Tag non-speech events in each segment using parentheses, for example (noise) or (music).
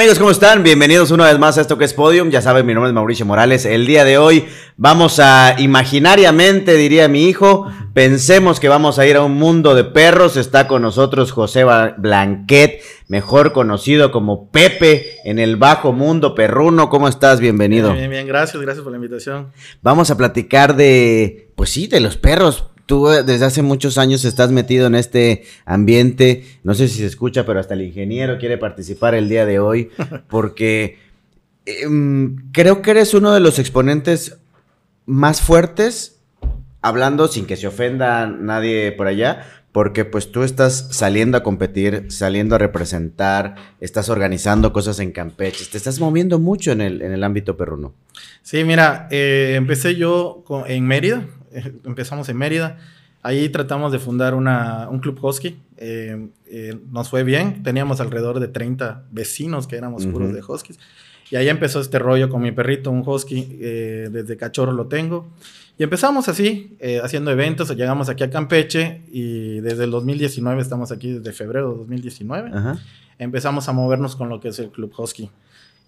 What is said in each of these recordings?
Amigos, ¿cómo están? Bienvenidos una vez más a esto que es Podium. Ya saben, mi nombre es Mauricio Morales. El día de hoy vamos a, imaginariamente, diría mi hijo, pensemos que vamos a ir a un mundo de perros. Está con nosotros José Blanquet, mejor conocido como Pepe en el bajo mundo perruno. ¿Cómo estás? Bienvenido. Bien, bien, gracias, gracias por la invitación. Vamos a platicar de, pues sí, de los perros tú eh, desde hace muchos años estás metido en este ambiente. No sé si se escucha, pero hasta el ingeniero quiere participar el día de hoy (laughs) porque em, creo que eres uno de los exponentes más fuertes, hablando sin que se ofenda nadie por allá, porque pues tú estás saliendo a competir, saliendo a representar, estás organizando cosas en Campeche, te estás moviendo mucho en el, en el ámbito perruno. Sí, mira, eh, empecé yo en Mérida, (laughs) empezamos en Mérida. Ahí tratamos de fundar una, un club husky. Eh, eh, nos fue bien. Teníamos alrededor de 30 vecinos que éramos puros de huskies. Y ahí empezó este rollo con mi perrito, un husky. desde cachorro lo tengo. Y empezamos así, haciendo eventos. Llegamos aquí a Campeche y desde el 2019, estamos aquí desde febrero de 2019. Empezamos a movernos con lo que es el club husky.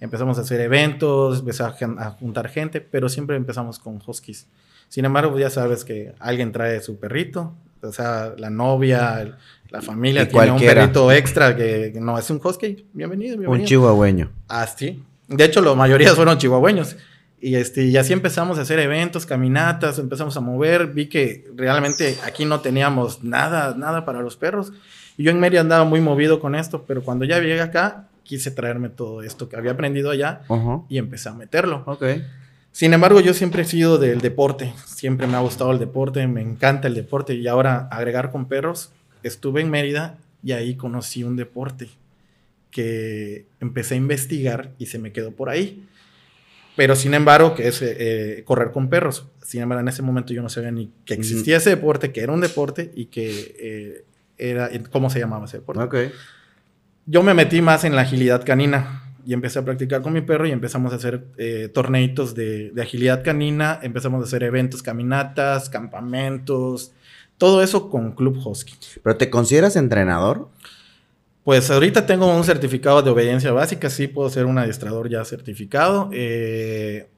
Empezamos a hacer eventos, empezamos a juntar gente, pero siempre empezamos con huskies. Sin embargo, ya sabes que alguien trae su perrito, o sea, la novia, la familia tiene un perrito extra que, no es un husky. Bienvenido, bienvenido. Un chihuahueño. Ah, sí. De hecho, la mayoría (laughs) fueron chihuahueños. Y, este, y así empezamos a hacer eventos, caminatas, empezamos a mover. Vi que realmente aquí no teníamos nada, nada para los perros. Y yo en Mérida andaba muy movido con esto, pero cuando ya llegué acá, quise traerme todo esto que había aprendido allá y empecé a meterlo. Ok. Sin embargo, yo siempre he sido del deporte, siempre me ha gustado el deporte, me encanta el deporte y ahora agregar con perros, estuve en Mérida y ahí conocí un deporte que empecé a investigar y se me quedó por ahí. Pero sin embargo, que es eh, correr con perros. Sin embargo, en ese momento yo no sabía ni que existía ese deporte, que era un deporte y que eh, era, ¿cómo se llamaba ese deporte? Okay. Yo me metí más en la agilidad canina y empecé a practicar con mi perro y empezamos a hacer eh, torneitos de, agilidad canina, empezamos a hacer eventos, caminatas, campamentos, todo eso con Club Husky. ¿Pero te consideras entrenador? Pues ahorita tengo un certificado de obediencia básica, sí puedo ser un adiestrador ya certificado. Eh,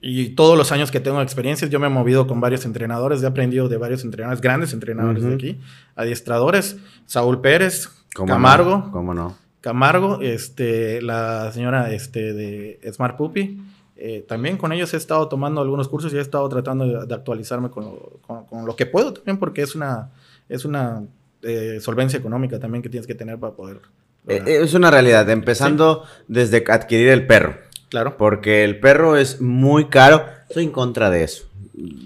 y todos los años que tengo experiencias, yo me he movido con varios entrenadores, he aprendido de varios entrenadores, grandes entrenadores de aquí, adiestradores, Saúl Pérez, Camargo. ¿Cómo no? Camargo, este, la señora este, de Smart Puppy. Eh, también con ellos he estado tomando algunos cursos y he estado tratando de, actualizarme con lo, que puedo también, porque es una, es una eh, solvencia económica también que tienes que tener para poder. Eh, es una realidad, empezando desde adquirir el perro. Claro. Porque el perro es muy caro. Soy en contra de eso.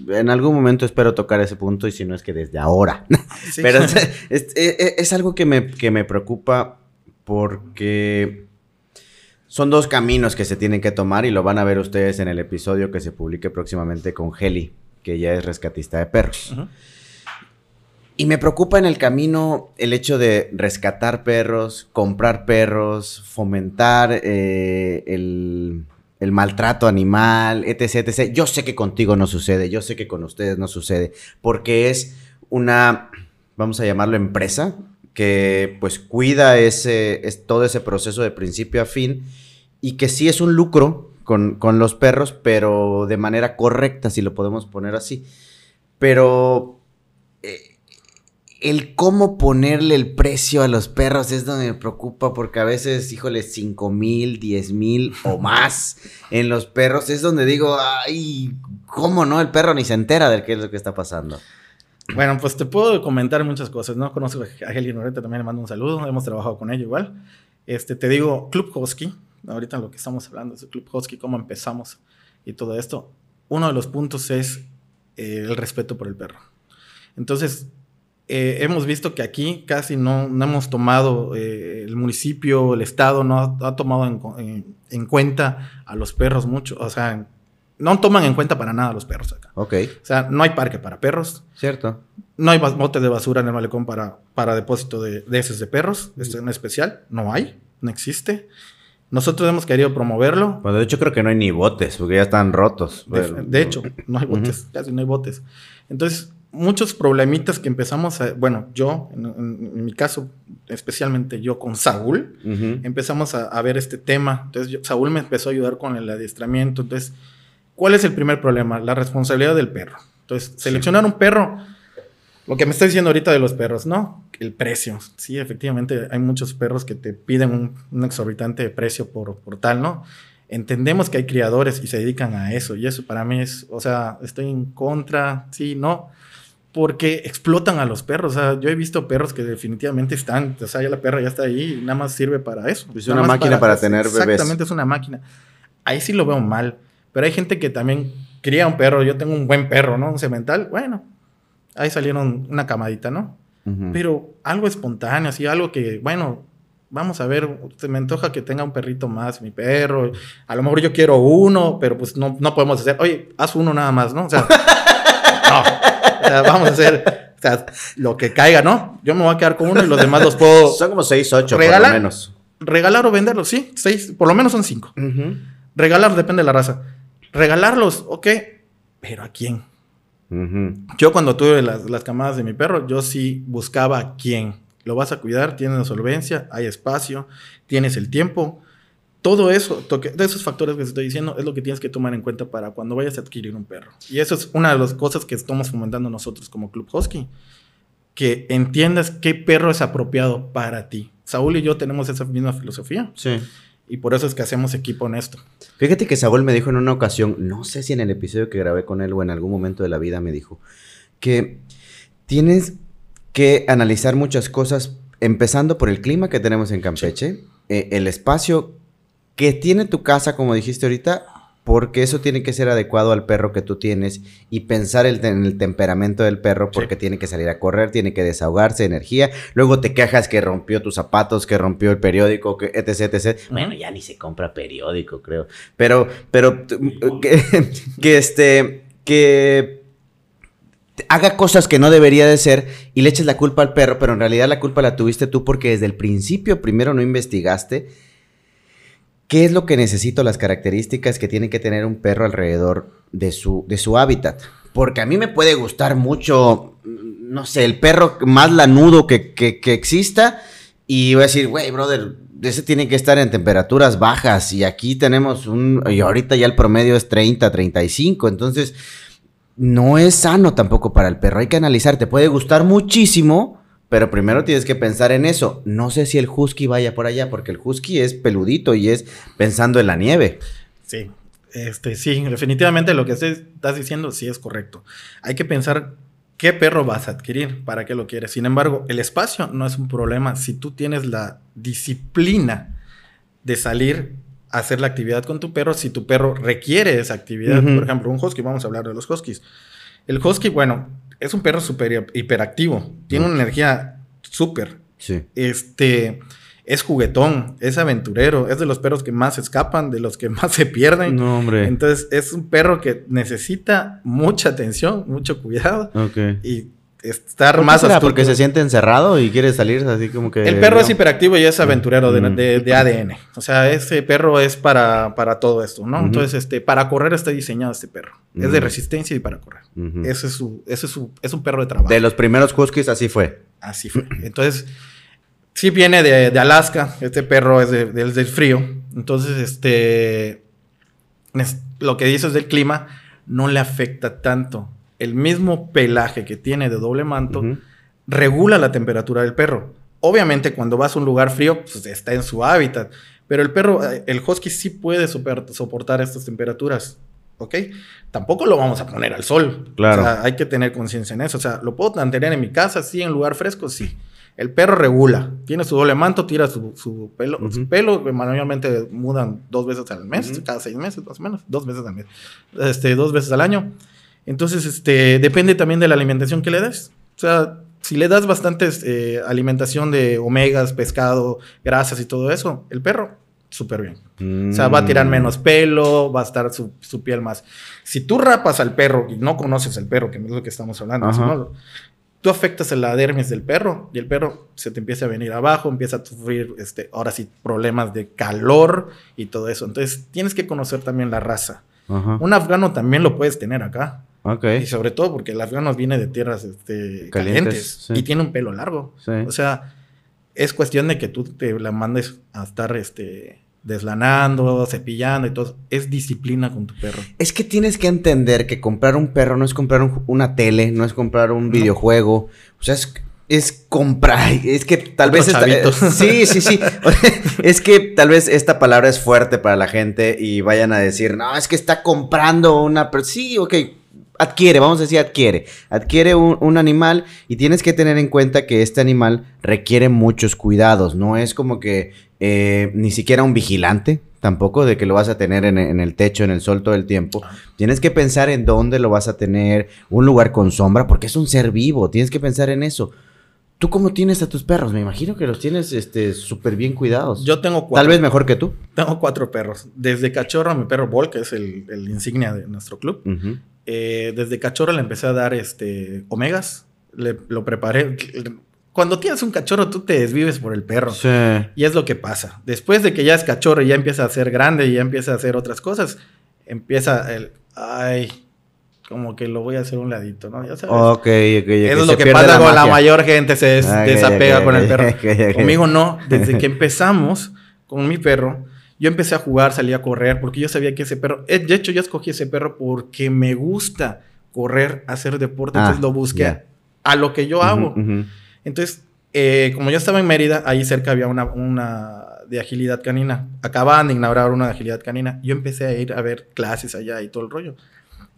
En algún momento espero tocar ese punto y si no es que desde ahora. (laughs) Pero es, es, algo que me, que me preocupa porque son dos caminos que se tienen que tomar y lo van a ver ustedes en el episodio que se publique próximamente con Heli, que ya es rescatista de perros. Y me preocupa en el camino el hecho de rescatar perros, comprar perros, fomentar eh, el, el, maltrato animal, etc, etc. Yo sé que contigo no sucede, yo sé que con ustedes no sucede, porque es una, vamos a llamarlo empresa, que pues cuida ese, es, todo ese proceso de principio a fin y que sí es un lucro con, los perros, pero de manera correcta, si lo podemos poner así. Pero eh, el cómo ponerle el precio a los perros es donde me preocupa porque a veces, híjole, 5 mil, 10 mil o (laughs) más en los perros es donde digo, ay, ¿cómo no? El perro ni se entera de qué es lo que está pasando. Bueno, pues te puedo comentar muchas cosas, ¿no? Conozco a Heli Noreta, también le mando un saludo, hemos trabajado con ella igual. Este, te digo, Club Husky, ahorita lo que estamos hablando es el Club Husky, cómo empezamos y todo esto. Uno de los puntos es eh, el respeto por el perro. Entonces, eh, hemos visto que aquí casi no, no hemos tomado, eh, el municipio, el Estado no ha, tomado en, en, cuenta a los perros mucho, o sea, no toman en cuenta para nada los perros acá. Ok. O sea, no hay parque para perros. Cierto. No hay botes de basura en el malecón para, para depósito de, de heces de perros. Esto es en especial. No hay. No existe. Nosotros hemos querido promoverlo. Bueno, de hecho creo que no hay ni botes, porque ya están rotos. De, hecho, no hay botes. Casi no hay botes. Entonces, muchos problemitas que empezamos a, bueno, yo, en, mi caso, especialmente yo con Saúl, empezamos a, ver este tema. Entonces, Saúl me empezó a ayudar con el adiestramiento. Entonces, ¿cuál es el primer problema? La responsabilidad del perro. Entonces, seleccionar un perro, lo que me está diciendo ahorita de los perros, ¿no? El precio. Sí, efectivamente, hay muchos perros que te piden un, exorbitante precio por, por tal, ¿no? entendemos que hay criadores y se dedican a eso. Y eso para mí es, o sea, estoy en contra, sí, no, porque explotan a los perros. O sea, yo he visto perros que definitivamente están, o sea, ya la perra ya está ahí y nada más sirve para eso. Es una máquina para, tener bebés. Exactamente, es una máquina. Ahí sí lo veo mal. Pero hay gente que también cría un perro. Yo tengo un buen perro, ¿no? Un cemental. Bueno, ahí salieron una camadita, ¿no? Pero algo espontáneo, así, algo que, bueno, vamos a ver, se me antoja que tenga un perrito más, mi perro. A lo mejor yo quiero uno, pero pues no, no podemos hacer, oye, haz uno nada más, ¿no? O sea, (laughs) no. O sea, vamos a hacer o sea, lo que caiga, ¿no? Yo me voy a quedar con uno y los demás los puedo. (laughs) Son como seis, ocho, por lo menos. Regalar o venderlos, sí, seis, por lo menos son cinco. Regalar depende de la raza. Regalarlos, ok, pero ¿a quién? Yo cuando tuve las, las camadas de mi perro, yo sí buscaba a quién lo vas a cuidar, tienes la solvencia, hay espacio, tienes el tiempo. Todo eso, de esos factores que te estoy diciendo, es lo que tienes que tomar en cuenta para cuando vayas a adquirir un perro. Y eso es una de las cosas que estamos fomentando nosotros como Club Husky. Que entiendas qué perro es apropiado para ti. Saúl y yo tenemos esa misma filosofía. Sí. Y por eso es que hacemos equipo en esto. Fíjate que Saúl me dijo en una ocasión, no sé si en el episodio que grabé con él o en algún momento de la vida me dijo, que tienes que analizar muchas cosas, empezando por el clima que tenemos en Campeche, eh, el espacio que tiene tu casa, como dijiste ahorita, porque eso tiene que ser adecuado al perro que tú tienes y pensar en el temperamento del perro porque tiene que salir a correr, tiene que desahogarse energía, luego te quejas que rompió tus zapatos, que rompió el periódico, que etc, etc. Bueno, ya ni se compra periódico, creo. Pero, pero, que, que este, que haga cosas que no debería de ser y le eches la culpa al perro, pero en realidad la culpa la tuviste tú porque desde el principio primero no investigaste qué es lo que necesito, las características que tiene que tener un perro alrededor de su, de su hábitat. Porque a mí me puede gustar mucho, no sé, el perro más lanudo que, que, que exista y voy a decir, güey, brother, ese tiene que estar en temperaturas bajas y aquí tenemos un, y ahorita ya el promedio es 30, 35, entonces no es sano tampoco para el perro. Hay que analizar, te puede gustar muchísimo, pero primero tienes que pensar en eso. No sé si el husky vaya por allá, porque el husky es peludito y es pensando en la nieve. Sí, este, sí, definitivamente lo que estás diciendo sí es correcto. Hay que pensar qué perro vas a adquirir, para qué lo quieres. Sin embargo, el espacio no es un problema si tú tienes la disciplina de salir hacer la actividad con tu perro si tu perro requiere esa actividad. Por ejemplo, un husky, vamos a hablar de los huskies. El husky, bueno, es un perro súper hiperactivo, tiene una energía súper. Sí. Este es juguetón, es aventurero, es de los perros que más escapan, de los que (laughs) más se pierden. No, hombre. Entonces, es un perro que necesita mucha atención, mucho cuidado. Ok. Y estar más será? porque se siente encerrado y quiere salir así como que el perro es hiperactivo y es aventurero de, de, ADN o sea ese perro es para, para todo esto no entonces este para correr está diseñado este perro. Es de resistencia y para correr. Ese es su ese es su es un perro de trabajo. De los primeros huskies así fue. Así fue. Entonces sí viene de, de Alaska. Este perro es, de, del frío. Entonces este lo que dices del clima no le afecta tanto el mismo pelaje que tiene de doble manto regula la temperatura del perro. Obviamente cuando vas a un lugar frío, pues está en su hábitat, pero el perro, eh, el husky sí puede soportar estas temperaturas. ¿ok? Tampoco lo vamos a poner al sol. Claro. O sea, hay que tener conciencia en eso. O sea, ¿lo puedo mantener en mi casa? Sí, en lugar fresco, sí. El perro regula. Tiene su doble manto, tira su, pelo. Su pelo manualmente mudan dos veces al mes, cada seis meses más o menos. Dos veces al mes. Este, dos veces al año. Entonces, este, depende también de la alimentación que le des. O sea, si le das bastante eh, alimentación de omegas, pescado, grasas y todo eso, el perro, súper bien. O sea, va a tirar menos pelo, va a estar su, piel más. Si tú rapas al perro y no conoces al perro, que es lo que estamos hablando, tú afectas la dermis del perro y el perro se te empieza a venir abajo, empieza a sufrir, este, ahora sí, problemas de calor y todo eso. Entonces, tienes que conocer también la raza. Un afgano también lo puedes tener acá Y sobre todo porque el afgano viene de tierras este, calientes, y tiene un pelo largo. O sea, es cuestión de que tú te la mandes a estar este, deslanando, cepillando y todo. Es disciplina con tu perro. Es que tienes que entender que comprar un perro no es comprar una tele, no es comprar un videojuego. O sea, es es comprar, es que tal vez (laughs) sí, sí, sí. es que tal vez esta palabra es fuerte para la gente y vayan a decir, "No, es que está comprando una, sí, ok, adquiere, vamos a decir adquiere, adquiere un, animal y tienes que tener en cuenta que este animal requiere muchos cuidados, no es como que eh, ni siquiera un vigilante, tampoco de que lo vas a tener en, en, el techo, en el sol todo el tiempo. Tienes que pensar en dónde lo vas a tener, un lugar con sombra, porque es un ser vivo, tienes que pensar en eso. ¿Tú cómo tienes a tus perros? Me imagino que los tienes este súper bien cuidados. Yo tengo cuatro. Tal vez mejor que tú. Tengo cuatro perros. Desde cachorro, mi perro Bol, que es el, insignia de nuestro club. Eh, desde cachorro le empecé a dar este omegas. Le, lo preparé. Cuando tienes un cachorro, tú te desvives por el perro. Sí. Y es lo que pasa. Después de que ya es cachorro y ya empieza a ser grande y ya empieza a hacer otras cosas, empieza el. Ay, como que lo voy a hacer un ladito, ¿no? Ya sabes. Ok, ok, Eso es lo que pasa con la mayor gente, se desapega con el perro. (laughs) Conmigo no, desde que empezamos con mi perro, yo empecé a jugar, salí a correr, porque yo sabía que ese perro, eh, de hecho yo escogí ese perro porque me gusta correr, hacer deporte, entonces ah, lo busqué a lo que yo hago. Entonces, eh, como yo estaba en Mérida, ahí cerca había una, una de agilidad canina, acababan de inaugurar una de agilidad canina, yo empecé a ir a ver clases allá y todo el rollo.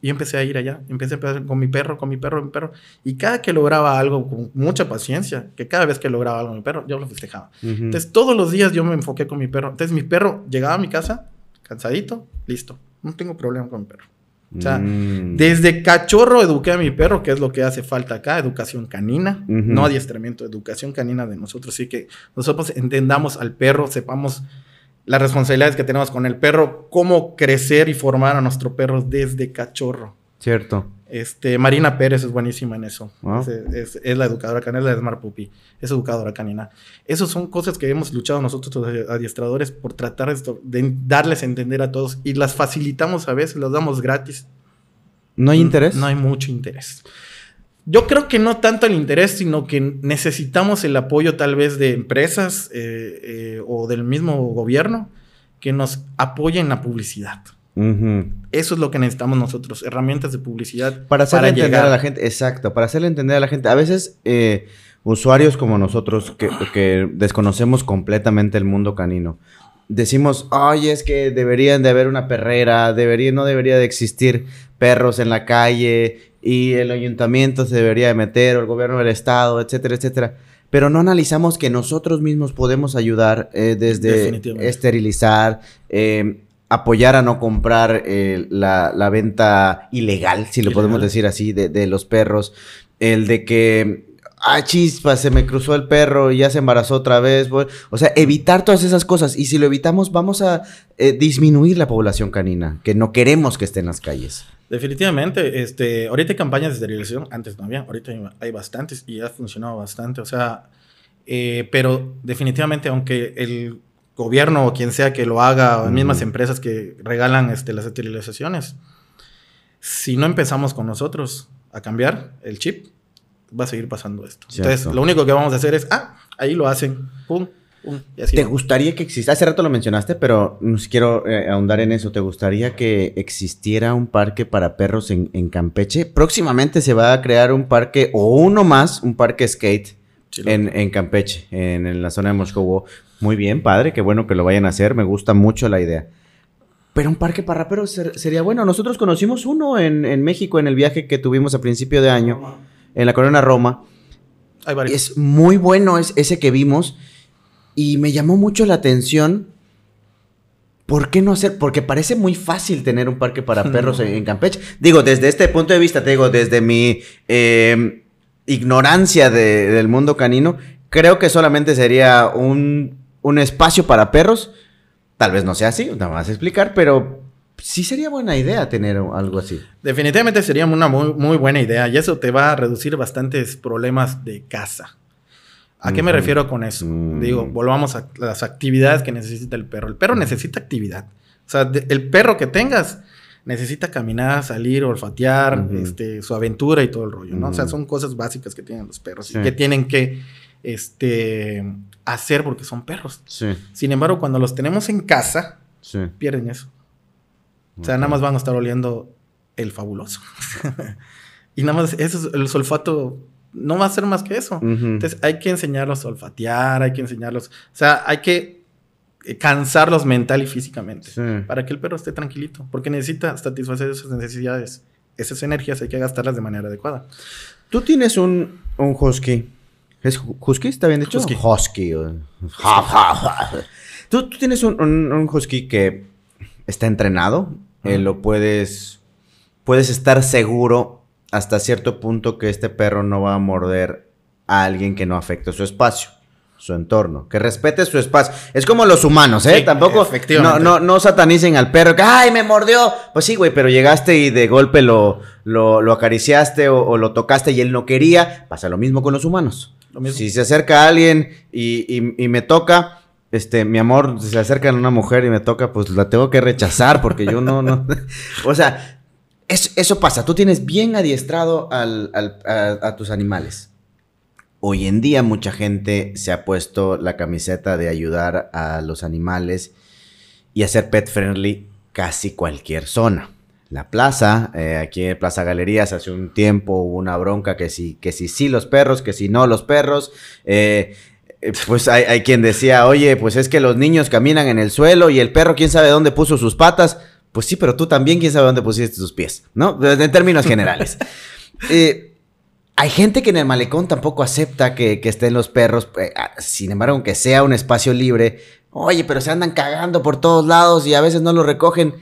Y empecé a ir allá, empecé a empezar con mi perro, con mi perro, mi perro. Y cada que lograba algo con mucha paciencia, que cada vez que lograba algo con mi perro, yo lo festejaba. Entonces todos los días yo me enfoqué con mi perro. Entonces mi perro llegaba a mi casa, cansadito, listo. No tengo problema con mi perro. O sea, mm. desde cachorro eduqué a mi perro, que es lo que hace falta acá, educación canina, no adiestramiento, educación canina de nosotros. Así que nosotros entendamos al perro, sepamos las responsabilidades que tenemos con el perro, cómo crecer y formar a nuestro perro desde cachorro. Cierto. Este, Marina Pérez es buenísima en eso. Es, la educadora canina, es la Smart Puppy. Es educadora canina. Esas son cosas que hemos luchado nosotros, los adiestradores, por tratar de darles a entender a todos y las facilitamos a veces, las damos gratis. ¿No hay interés? No hay mucho interés. Yo creo que no tanto el interés, sino que necesitamos el apoyo tal vez de empresas eh, eh, o del mismo gobierno que nos apoyen la publicidad. Eso es lo que necesitamos nosotros, herramientas de publicidad. Para hacerle entender a la gente, exacto, para hacerle entender a la gente. A veces eh, usuarios como nosotros que, que, desconocemos completamente el mundo canino, decimos, ay, es que deberían de haber una perrera, debería, no debería de existir perros en la calle, y el ayuntamiento se debería de meter, o el gobierno del estado, etcétera, etcétera. Pero no analizamos que nosotros mismos podemos ayudar eh, desde esterilizar, eh, apoyar a no comprar eh, la, venta ilegal, si lo podemos decir así, de, de, los perros. El de que, ah, chispa, se me cruzó el perro y ya se embarazó otra vez. O sea, evitar todas esas cosas. Y si lo evitamos, vamos a disminuir la población canina, que no queremos que esté en las calles. Definitivamente, este, ahorita hay campañas de esterilización, antes no había, ahorita hay bastantes y ha funcionado bastante, o sea, eh, pero definitivamente aunque el gobierno o quien sea que lo haga, o las mismas empresas que regalan este, las esterilizaciones, si no empezamos con nosotros a cambiar el chip, va a seguir pasando esto. Entonces, lo único que vamos a hacer es, ah, ahí lo hacen, pum, ¿Te gustaría que existiera? Hace rato lo mencionaste, pero no quiero eh, ahondar en eso. ¿Te gustaría que existiera un parque para perros en, Campeche? Próximamente se va a crear un parque, o uno más, un parque skate en, Campeche, en, la zona de Moscú. Muy bien, padre, qué bueno que lo vayan a hacer. Me gusta mucho la idea. Pero un parque para perros sería bueno. Nosotros conocimos uno en, México en el viaje que tuvimos a principio de año, en la Corona Roma. Es muy bueno es, ese que vimos. Y me llamó mucho la atención. ¿Por qué no hacer? Porque parece muy fácil tener un parque para (laughs) perros en, Campeche. Digo, desde este punto de vista, te digo, desde mi em, ignorancia del mundo canino, creo que solamente sería un, un espacio para perros. Tal vez no sea así, nada más explicar, pero sí sería buena idea tener algo así. Definitivamente sería una muy, muy, buena idea y eso te va a reducir bastantes problemas de casa. ¿A qué me refiero con eso? Mm. Digo, volvamos a las actividades que necesita el perro. El perro necesita actividad. O sea, el perro que tengas necesita caminar, salir, olfatear, este, su aventura y todo el rollo, ¿no? O sea, son cosas básicas que tienen los perros y que tienen que este, hacer porque son perros. Sin embargo, cuando los tenemos en casa, pierden eso. O sea, nada más van a estar oliendo el fabuloso. (laughs) y nada más, eso es, el olfato no va a ser más que eso. Entonces hay que enseñarlos a olfatear, hay que enseñarlos, o sea, hay que cansarlos mental y físicamente para que el perro esté tranquilito, porque necesita satisfacer esas necesidades. Esas energías hay que gastarlas de manera adecuada. Tú tienes un, un husky. ¿Es husky? ¿Está bien dicho? Husky. Husky. ¿Tú, tienes un, husky que está entrenado. Eh, lo puedes... Puedes estar seguro hasta cierto punto que este perro no va a morder a alguien que no afecte su espacio, su entorno, que respete su espacio. Es como los humanos, ¿eh? Tampoco no, no, no, satanicen al perro que, ay, me mordió. Pues sí, güey, pero llegaste y de golpe lo, lo, acariciaste o, lo tocaste y él no quería. Pasa lo mismo con los humanos. Si se acerca a alguien y, y, me toca, este, mi amor, si se acerca a una mujer y me toca, pues la tengo que rechazar porque yo no, no. (laughs) o sea, eso pasa, tú tienes bien adiestrado a, tus animales. Hoy en día mucha gente se ha puesto la camiseta de ayudar a los animales y hacer pet friendly casi cualquier zona. La plaza, eh, aquí en Plaza Galerías hace un tiempo hubo una bronca que si, que si sí los perros, que si no los perros. Eh, eh, pues hay, hay, quien decía, oye, pues es que los niños caminan en el suelo y el perro quién sabe dónde puso sus patas. Pues sí, pero tú también, quién sabe dónde pusiste tus pies, ¿no? En términos generales. (laughs) Eh, hay gente que en el malecón tampoco acepta que, estén los perros. Eh, ah, sin embargo, aunque sea un espacio libre, oye, pero se andan cagando por todos lados y a veces no lo recogen.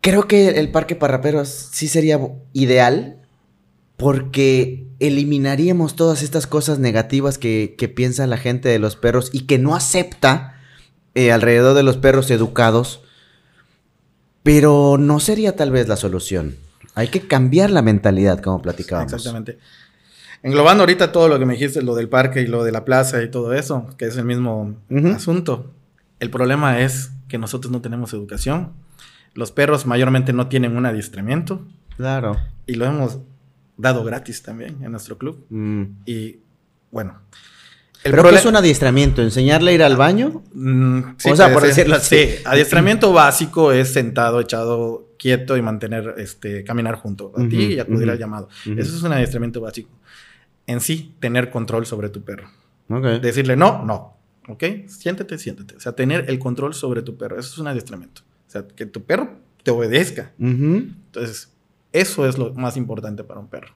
Creo que el parque Parraperos sí sería ideal porque eliminaríamos todas estas cosas negativas que, piensa la gente de los perros y que no acepta eh, alrededor de los perros educados pero no sería tal vez la solución. Hay que cambiar la mentalidad, como platicábamos. Exactamente. Englobando ahorita todo lo que me dijiste, lo del parque y lo de la plaza y todo eso, que es el mismo asunto. El problema es que nosotros no tenemos educación. Los perros mayormente no tienen un adiestramiento. Claro. Y lo hemos dado gratis también en nuestro club. Mm. Y bueno, ¿Pero qué es un adiestramiento? ¿Enseñarle a ir al baño? Mm, sí, o sea, por decirlo así. Sí, adiestramiento básico es sentado, echado quieto y mantener, este, caminar junto a ti y acudir al llamado. Eso es un adiestramiento básico. En sí, tener control sobre tu perro. Decirle no, no. ¿Ok? Siéntete, siéntete. O sea, tener el control sobre tu perro. Eso es un adiestramiento. O sea, que tu perro te obedezca. Entonces, eso es lo más importante para un perro.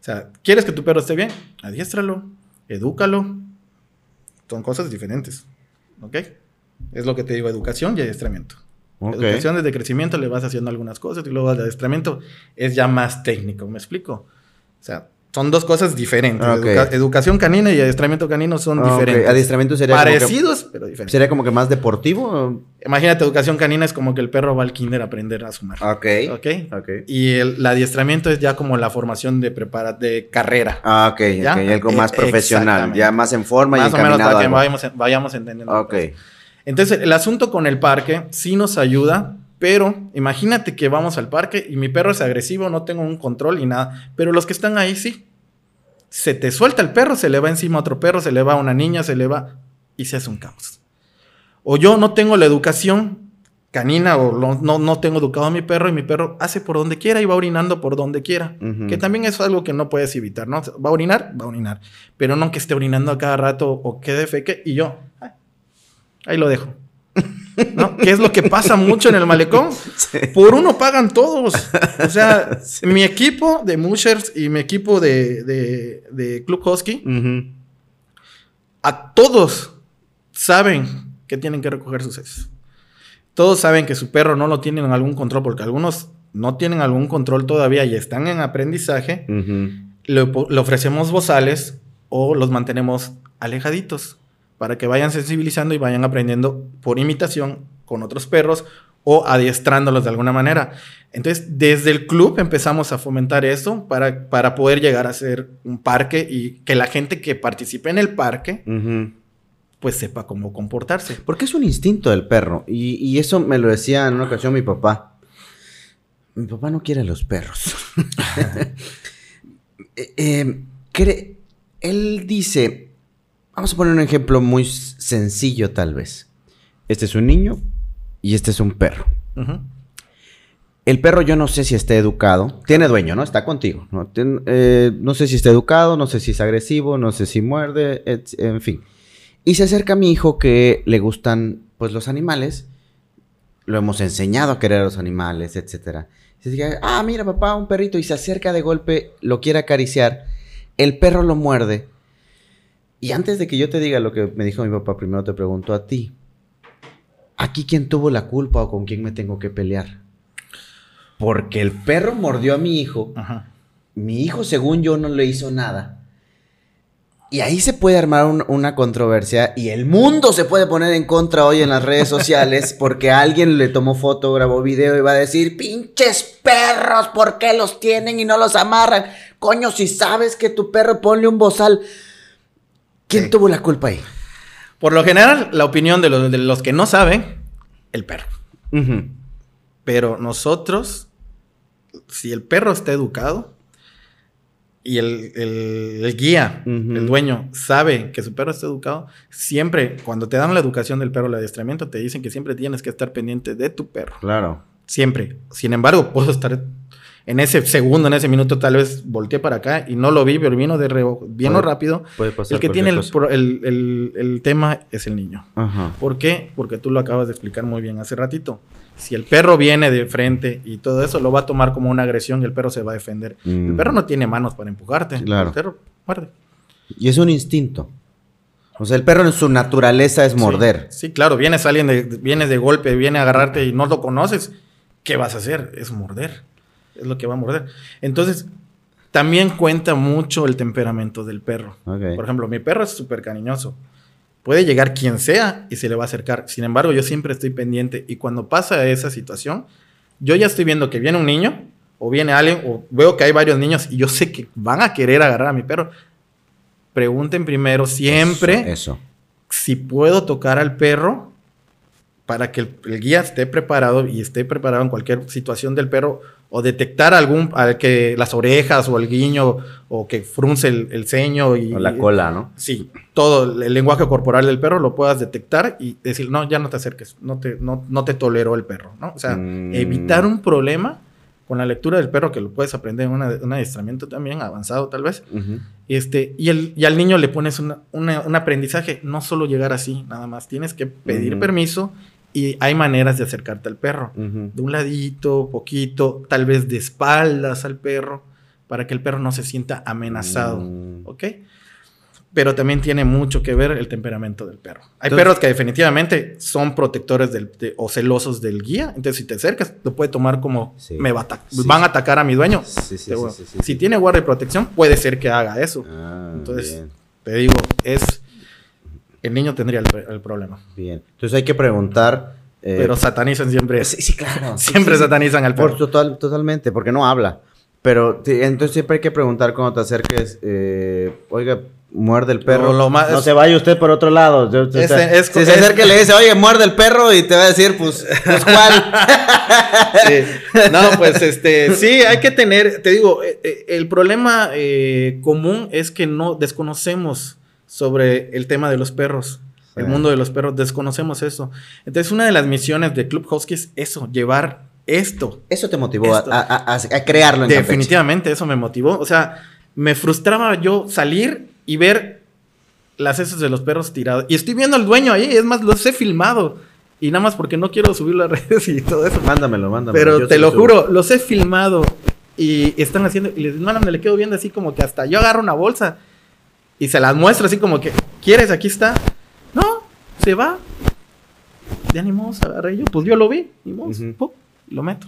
O sea, ¿quieres que tu perro esté bien? Adiéstralo, edúcalo, son cosas diferentes. ¿Ok? Es lo que te digo, educación y adiestramiento. Educación desde crecimiento le vas haciendo algunas cosas y luego el adiestramiento es ya más técnico, ¿me explico? O sea, son dos cosas diferentes. educación canina y adiestramiento canino son ah, diferentes. Adiestramiento sería parecidos, pero diferentes. ¿Sería como que más deportivo? Imagínate, educación canina es como que el perro va al kinder a aprender a sumar. Ok. Ok. okay. Y el, adiestramiento es ya como la formación de prepara de carrera. Ah, ok. ¿Ya? Algo más e, profesional. Ya más en forma más y Más o menos para que vayamos, vayamos entendiendo. Ok. Entonces, el asunto con el parque sí nos ayuda pero imagínate que vamos al parque y mi perro es agresivo, no tengo un control y nada. Pero los que están ahí sí. Se te suelta el perro, se le va encima a otro perro, se le va a una niña, se le va y se hace un caos. O yo no tengo la educación canina o no, no, tengo educado a mi perro y mi perro hace por donde quiera y va orinando por donde quiera. Que también es algo que no puedes evitar, ¿no? Va a orinar, va a orinar. Pero no que esté orinando a cada rato o que de feque y yo, ahí lo dejo. ¿No? ¿Qué es lo que pasa mucho en el malecón? (laughs) Por uno pagan todos. O sea, (laughs) mi equipo de Mushers y mi equipo de, Club Husky, a todos saben que tienen que recoger sus heces. Todos saben que su perro no lo tienen en algún control, porque algunos no tienen algún control todavía y están en aprendizaje. le ofrecemos bozales o los mantenemos alejaditos para que vayan sensibilizando y vayan aprendiendo por imitación con otros perros o adiestrándolos de alguna manera. Entonces, desde el club empezamos a fomentar eso para, para poder llegar a ser un parque y que la gente que participe en el parque pues sepa cómo comportarse. Porque es un instinto del perro. Y, eso me lo decía en una ocasión mi papá. Mi papá no quiere a los perros. (laughs) (laughs) Eh, eh, él dice, vamos a poner un ejemplo muy sencillo tal vez. Este es un niño y este es un perro. El perro yo no sé si está educado. Tiene dueño, ¿no? Está contigo. ¿no? Eh, no sé si está educado, no sé si es agresivo, no sé si muerde, en fin. Y se acerca a mi hijo que le gustan pues los animales. Lo hemos enseñado a querer a los animales, etc. Y dice, ah, mira papá, un perrito. Y se acerca de golpe, lo quiere acariciar. El perro lo muerde. Y antes de que yo te diga lo que me dijo mi papá, primero te pregunto a ti. ¿Aquí quién tuvo la culpa o con quién me tengo que pelear? Porque el perro mordió a mi hijo. Mi hijo, según yo, no le hizo nada. Y ahí se puede armar una controversia y el mundo se puede poner en contra hoy en las redes sociales (laughs) porque alguien le tomó foto, grabó video y va a decir, pinches perros, ¿por qué los tienen y no los amarran? Coño, si sabes que tu perro ponle un bozal. ¿Quién tuvo la culpa ahí? Por lo general, la opinión de los, de los que no saben, el perro. Pero nosotros si el perro está educado y el, guía, el dueño, sabe que su perro está educado, siempre, cuando te dan la educación del perro, el adiestramiento, te dicen que siempre tienes que estar pendiente de tu perro. Claro. Siempre. Sin embargo, puedo estar en ese segundo, en ese minuto, tal vez volteé para acá y no lo vi, pero vino de vino rápido. Puede pasar el que tiene el, el, tema es el niño. ¿Por qué? Porque tú lo acabas de explicar muy bien hace ratito. Si el perro viene de frente y todo eso, lo va a tomar como una agresión y el perro se va a defender. El mm. perro no tiene manos para empujarte. Claro. El perro muerde. Y es un instinto. O sea, el perro en su naturaleza es morder. Sí, claro, vienes alguien de, vienes de golpe, viene a agarrarte y no lo conoces. ¿Qué vas a hacer? Es morder. Es lo que va a morder. Entonces, también cuenta mucho el temperamento del perro. Por ejemplo, mi perro es súper cariñoso. Puede llegar quien sea y se le va a acercar. Sin embargo, yo siempre estoy pendiente y cuando pasa esa situación, yo ya estoy viendo que viene un niño o viene alguien o veo que hay varios niños y yo sé que van a querer agarrar a mi perro. Pregunten primero siempre eso, si puedo tocar al perro para que el, guía esté preparado y esté preparado en cualquier situación del perro o detectar algún, que las orejas o el guiño o que frunce el, ceño y... O la cola, ¿no? Sí, todo el lenguaje corporal del perro lo puedas detectar y decir, no, ya no te acerques, no te, no, no te toleró el perro, ¿no? O sea, mm. evitar un problema con la lectura del perro, que lo puedes aprender en un adiestramiento también, avanzado tal vez, este, y, el, y al niño le pones un aprendizaje, no solo llegar así, nada más, tienes que pedir permiso y hay maneras de acercarte al perro. De un ladito, poquito, tal vez de espaldas al perro, para que el perro no se sienta amenazado. Mm. ¿Ok? Pero también tiene mucho que ver el temperamento del perro. Hay perros que definitivamente son protectores del, o celosos del guía. Entonces, si te acercas, lo puede tomar como me va van a atacar a mi dueño. si tiene guardia y protección, puede ser que haga eso. Ah, Entonces, te digo, es el niño tendría el, problema. Bien. Entonces hay que preguntar. Eh, Pero satanizan siempre. Sí, sí claro. (laughs) siempre satanizan al perro. total, totalmente, porque no habla. Pero entonces siempre hay que preguntar cuando te acerques, eh, oiga, muerde el perro. no se vaya usted por otro lado. si se acerca y le dice, oye, muerde el perro y te va a decir, pues, pues ¿cuál? (laughs) No, (laughs) pues este, sí, hay que tener, te digo, eh, el problema común es que no desconocemos sobre el tema de los perros. El mundo de los perros, desconocemos eso. Entonces, una de las misiones de Club Husky es eso, llevar esto. Eso te motivó A, crearlo en Definitivamente, eso me motivó. O sea, me frustraba yo salir y ver las heces de los perros tirados. Y estoy viendo al dueño ahí, es más, los he filmado. Y nada más porque no quiero subir las (laughs) redes y todo eso. Mándamelo, mándamelo. Pero te lo juro, los he filmado. Y están haciendo, y les, no, me le quedo viendo así como que hasta yo agarro una bolsa y se las muestra así como que, ¿quieres? Aquí está. No, se va. De ánimos, agarré yo. Pues yo lo vi, y lo meto.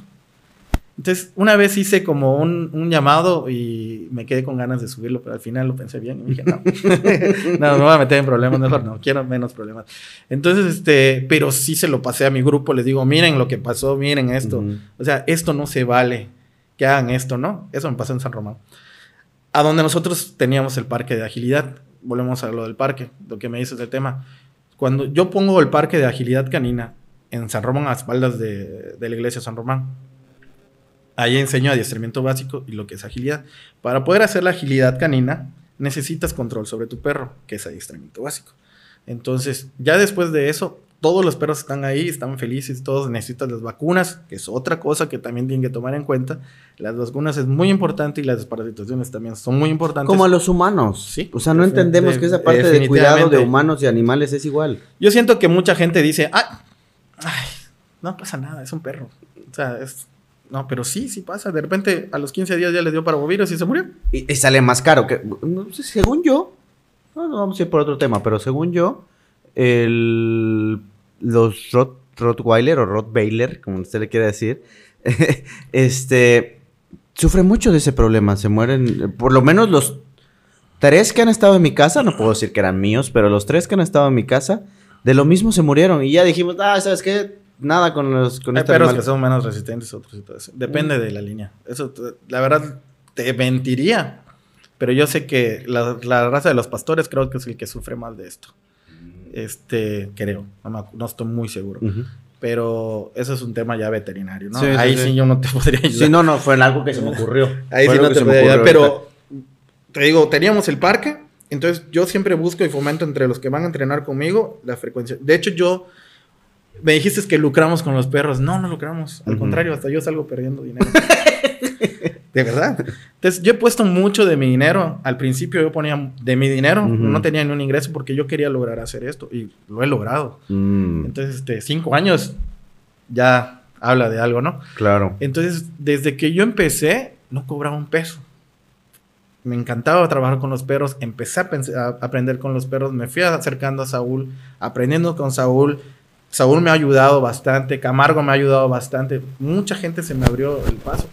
Entonces, una vez hice como un, llamado y me quedé con ganas de subirlo, pero al final lo pensé bien y dije, no, (laughs) no, me voy a meter en problemas, mejor no, quiero menos problemas. Entonces, este, pero sí se lo pasé a mi grupo, les digo, miren lo que pasó, miren esto. O sea, esto no se vale, que hagan esto, ¿no? Eso me pasó en San Román a donde nosotros teníamos el parque de agilidad. Volvemos a lo del parque, lo que me dices del tema. Cuando yo pongo el parque de agilidad canina en San Román, a espaldas de, la iglesia San Román, ahí enseño adiestramiento básico y lo que es agilidad. Para poder hacer la agilidad canina, necesitas control sobre tu perro, que es adiestramiento básico. Entonces, ya después de eso, todos los perros están ahí, están felices, todos necesitan las vacunas, que es otra cosa que también tienen que tomar en cuenta. Las vacunas es muy importante y las desparasitaciones también son muy importantes. Como a los humanos. Sí. O sea, no entendemos que esa parte de cuidado de humanos y animales es igual. Yo siento que mucha gente dice, ay, no pasa nada, es un perro. O sea, es... No, pero sí, sí pasa. De repente, a los 15 días ya le dio parvovirus y se murió. Y, sale más caro. que Según yo, no, no vamos a ir por otro tema, pero según yo, el, los Rottweiler o Rottweiler, como usted le quiere decir, (laughs) este, sufren mucho de ese problema. Se mueren, por lo menos los tres que han estado en mi casa, no puedo decir que eran míos, pero los tres que han estado en mi casa, de lo mismo se murieron. Y ya dijimos, ah, ¿sabes qué? Nada con los con Hay este perros que son menos resistentes, otros Depende de la línea. Eso, la verdad, te mentiría. Pero yo sé que la, la raza de los pastores creo que es el que sufre más de esto. Este, creo, no, estoy muy seguro. Pero eso es un tema ya veterinario, ¿no? Ahí sí, yo no te (laughs) podría ayudar. Sí, no, no, fue algo que se me ocurrió. (laughs) Ahí sí no te podría ayudar, pero te digo, teníamos el parque, entonces yo siempre busco y fomento entre los que van a entrenar conmigo la frecuencia. De hecho, yo me dijiste que lucramos con los perros. No, no lucramos. Al contrario, hasta yo salgo perdiendo dinero. (laughs) De verdad. Entonces, yo he puesto mucho de mi dinero. Al principio yo ponía de mi dinero, no tenía ni un ingreso porque yo quería lograr hacer esto y lo he logrado. Mm. Entonces, este, cinco años ya habla de algo, ¿no? Claro. Entonces, desde que yo empecé, no cobraba un peso. Me encantaba trabajar con los perros, empecé a, a aprender con los perros, me fui acercando a Saúl, aprendiendo con Saúl. Saúl me ha ayudado bastante, Camargo me ha ayudado bastante, mucha gente se me abrió el paso,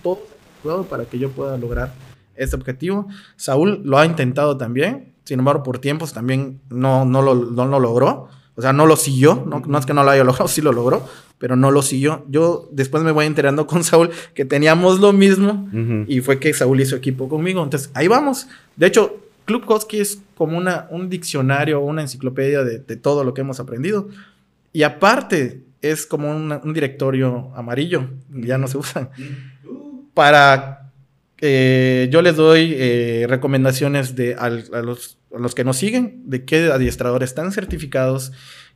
para que yo pueda lograr este objetivo. Saúl lo ha intentado también, sin embargo, por tiempos también no, no, lo, no lo logró. O sea, no lo siguió, no, no, es que no lo haya logrado, (laughs) sí lo logró, pero no lo siguió. Yo después me voy enterando con Saúl que teníamos lo mismo y fue que Saúl hizo equipo conmigo. Entonces, ahí vamos. De hecho, Club Koski es como una, un diccionario, una enciclopedia de, de, todo lo que hemos aprendido. Y aparte, es como un directorio amarillo, ya no se usan para eh, yo les doy eh, recomendaciones de, a, los, que nos siguen de qué adiestradores están certificados,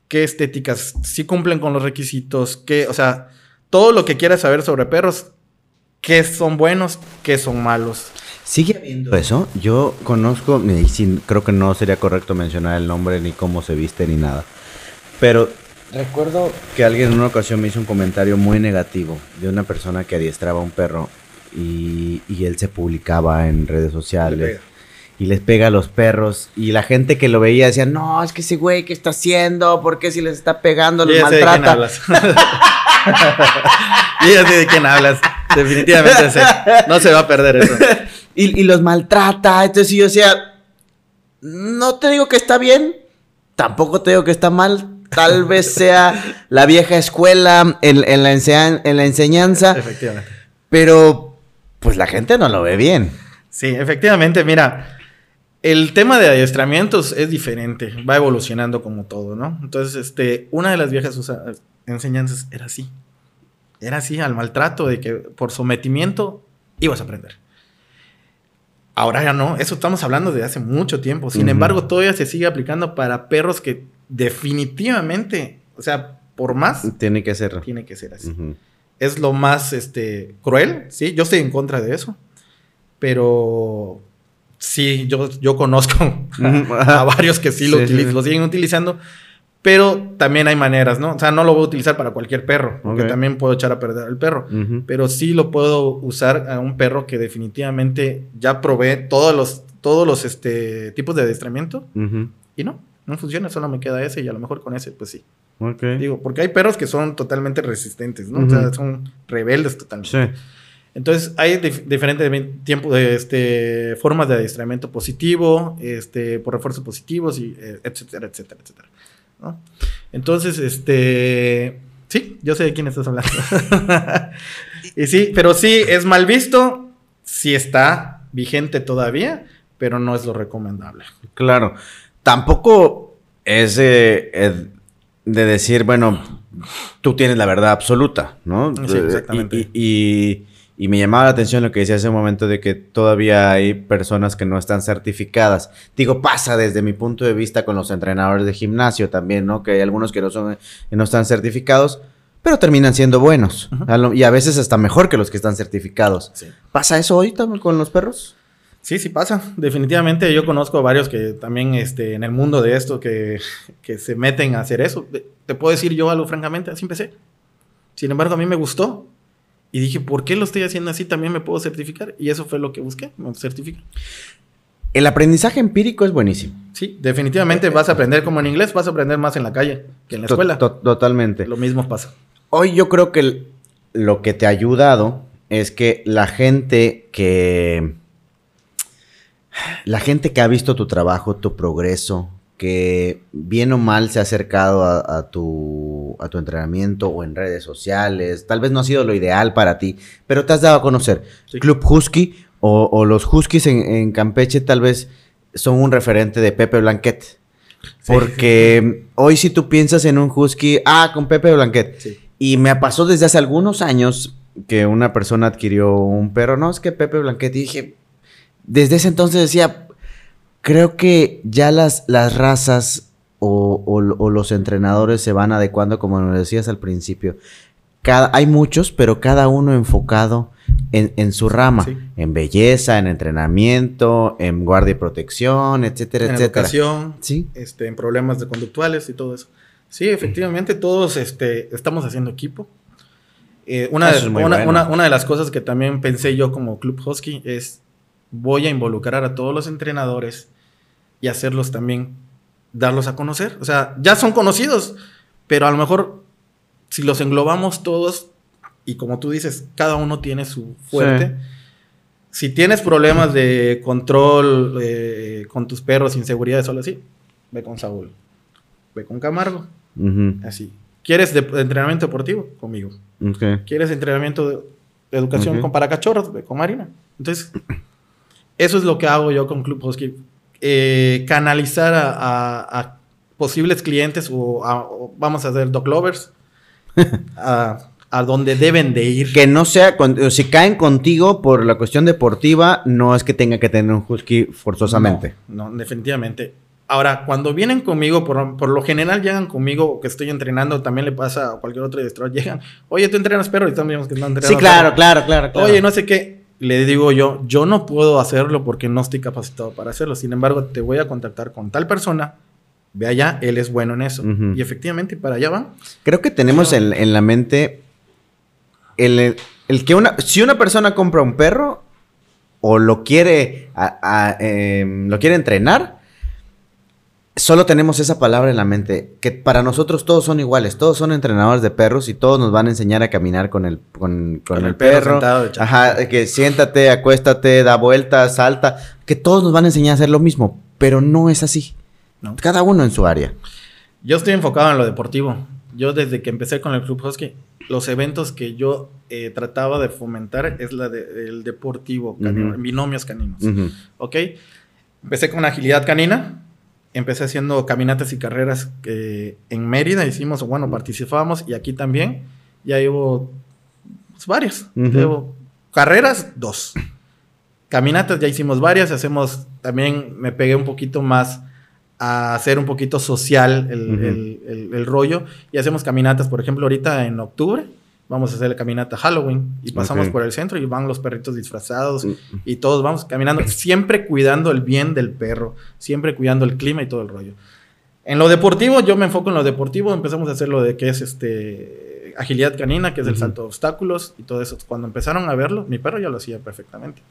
qué estéticas sí cumplen con los requisitos, qué, o sea, todo lo que quieras saber sobre perros, qué son buenos, qué son malos. ¿Sigue habiendo eso? Yo conozco, y creo que no sería correcto mencionar el nombre, ni cómo se viste, ni nada. Pero recuerdo que alguien en una ocasión me hizo un comentario muy negativo de una persona que adiestraba un perro y, él se publicaba en redes sociales. y les pega a los perros. Y la gente que lo veía decía, no, es que ese güey, ¿qué está haciendo? ¿Por qué si les está pegando, los maltrata? Yo ya sé de quién hablas. Definitivamente sé. No se va a perder eso. (laughs) y, los maltrata. Entonces yo decía, no te digo que está bien, tampoco te digo que está mal. Tal (laughs) vez sea la vieja escuela en, en, la, en la enseñanza. Efectivamente. Pero pues la gente no lo ve bien. Sí, efectivamente, mira, el tema de adiestramientos es diferente, va evolucionando como todo, ¿no? Entonces, este, una de las viejas enseñanzas era así. Era así, al maltrato de que por sometimiento ibas a aprender. Ahora ya no, eso estamos hablando de hace mucho tiempo. Sin embargo, todavía se sigue aplicando para perros que definitivamente, o sea, por más... Tiene que ser. Tiene que ser así es lo más este, cruel, ¿sí? Yo estoy en contra de eso, pero sí, yo, yo conozco (laughs) a, varios que sí, lo, lo siguen utilizando, pero también hay maneras, ¿no? O sea, no lo voy a utilizar para cualquier perro, porque también puedo echar a perder al perro, pero sí lo puedo usar a un perro que definitivamente ya probé todos los, todos los este, tipos de adiestramiento y no, no funciona, solo me queda ese y a lo mejor con ese, pues sí. Digo, porque hay perros que son totalmente resistentes, ¿no? O sea, son rebeldes totalmente. Sí. Entonces, hay diferentes tiempos de este, formas de adiestramiento positivo, este, por refuerzos positivos, y, eh, etcétera, etcétera, etcétera. ¿no? Entonces, este. Sí, yo sé de quién estás hablando. (laughs) y sí, pero sí, es mal visto, sí está vigente todavía, pero no es lo recomendable. Claro. Tampoco es. Eh, de decir, bueno, tú tienes la verdad absoluta, ¿no? Sí, exactamente. Y, y, me llamaba la atención lo que decía hace un momento de que todavía hay personas que no están certificadas. Digo, pasa desde mi punto de vista con los entrenadores de gimnasio también, ¿no? Que hay algunos que no, son, que no están certificados, pero terminan siendo buenos. Y a veces hasta mejor que los que están certificados. ¿Pasa eso hoy también con los perros? Sí, sí pasa. Definitivamente yo conozco varios que también este, en el mundo de esto que, que se meten a hacer eso. Te puedo decir yo algo francamente, así empecé. Sin embargo, a mí me gustó. Y dije, ¿por qué lo estoy haciendo así? También me puedo certificar. Y eso fue lo que busqué, me certificar. El aprendizaje empírico es buenísimo. Sí, definitivamente vas a aprender como en inglés, vas a aprender más en la calle que en la escuela. Totalmente. Lo mismo pasa. Hoy yo creo que lo que te ha ayudado es que la gente que la gente que ha visto tu trabajo, tu progreso, que bien o mal se ha acercado a, tu, a tu entrenamiento o en redes sociales, tal vez no ha sido lo ideal para ti, pero te has dado a conocer. Club Husky o, los Huskies en, Campeche tal vez son un referente de Pepe Blanquet. Porque (laughs) hoy si tú piensas en un Husky, ah, con Pepe Blanquet. Y me pasó desde hace algunos años que una persona adquirió un perro, no, es que Pepe Blanquet, y dije, desde ese entonces decía, creo que ya las, las razas o, los entrenadores se van adecuando, como nos decías al principio. Cada, hay muchos, pero cada uno enfocado en, su rama, en belleza, en entrenamiento, en guardia y protección, etcétera, en etcétera. Educación, ¿Sí? este, en problemas de conductuales y todo eso. Sí, efectivamente, todos este, estamos haciendo equipo. Eh, una, de, una, una, de las cosas que también pensé yo como Club Husky es voy a involucrar a todos los entrenadores y hacerlos también, darlos a conocer. O sea, ya son conocidos, pero a lo mejor si los englobamos todos, y como tú dices, cada uno tiene su fuerte. Si tienes problemas de control eh, con tus perros, inseguridades o algo así, ve con Saúl. Ve con Camargo. Así. ¿Quieres de, entrenamiento deportivo? Conmigo. ¿Quieres entrenamiento de, educación con para cachorros? Ve con Marina. Entonces, eso es lo que hago yo con Club Husky. Eh, canalizar a, posibles clientes o, vamos a hacer dog lovers (laughs) a, donde deben de ir. Que no sea, si caen contigo por la cuestión deportiva, no es que tenga que tener un husky forzosamente. No, definitivamente. Ahora, cuando vienen conmigo, por, lo general llegan conmigo, que estoy entrenando, también le pasa a cualquier otro distrito, llegan, oye, tú entrenas perro y también que no entrenas Sí, claro, claro, claro, claro. Oye, no sé qué le digo yo, yo no puedo hacerlo porque no estoy capacitado para hacerlo. Sin embargo, te voy a contactar con tal persona. Ve allá, él es bueno en eso. Y efectivamente, para allá van. Creo que tenemos en, la mente el, que una, si una persona compra un perro o lo quiere, em, lo quiere entrenar, solo tenemos esa palabra en la mente, que para nosotros todos son iguales, todos son entrenadores de perros y todos nos van a enseñar a caminar con el, con, el, perro. Ajá, que siéntate, acuéstate, da vueltas, salta, que todos nos van a enseñar a hacer lo mismo, pero no es así. Cada uno en su área. Yo estoy enfocado en lo deportivo. Yo desde que empecé con el Club Husky, los eventos que yo eh, trataba de fomentar es la del deportivo, binomios caninos. ¿Ok? Empecé con agilidad canina, empecé haciendo caminatas y carreras que en Mérida hicimos, bueno, participábamos y aquí también. Ya llevo pues, varias. carreras, dos. Caminatas ya hicimos varias, hacemos, también me pegué un poquito más a hacer un poquito social el rollo y hacemos caminatas, por ejemplo, ahorita en octubre vamos a hacer la caminata Halloween y pasamos por el centro y van los perritos disfrazados mm. y todos vamos caminando, siempre cuidando el bien del perro, siempre cuidando el clima y todo el rollo. En lo deportivo, yo me enfoco en lo deportivo, empezamos a hacer lo de que es este agilidad canina, que es el salto de obstáculos y todo eso. Cuando empezaron a verlo, mi perro ya lo hacía perfectamente.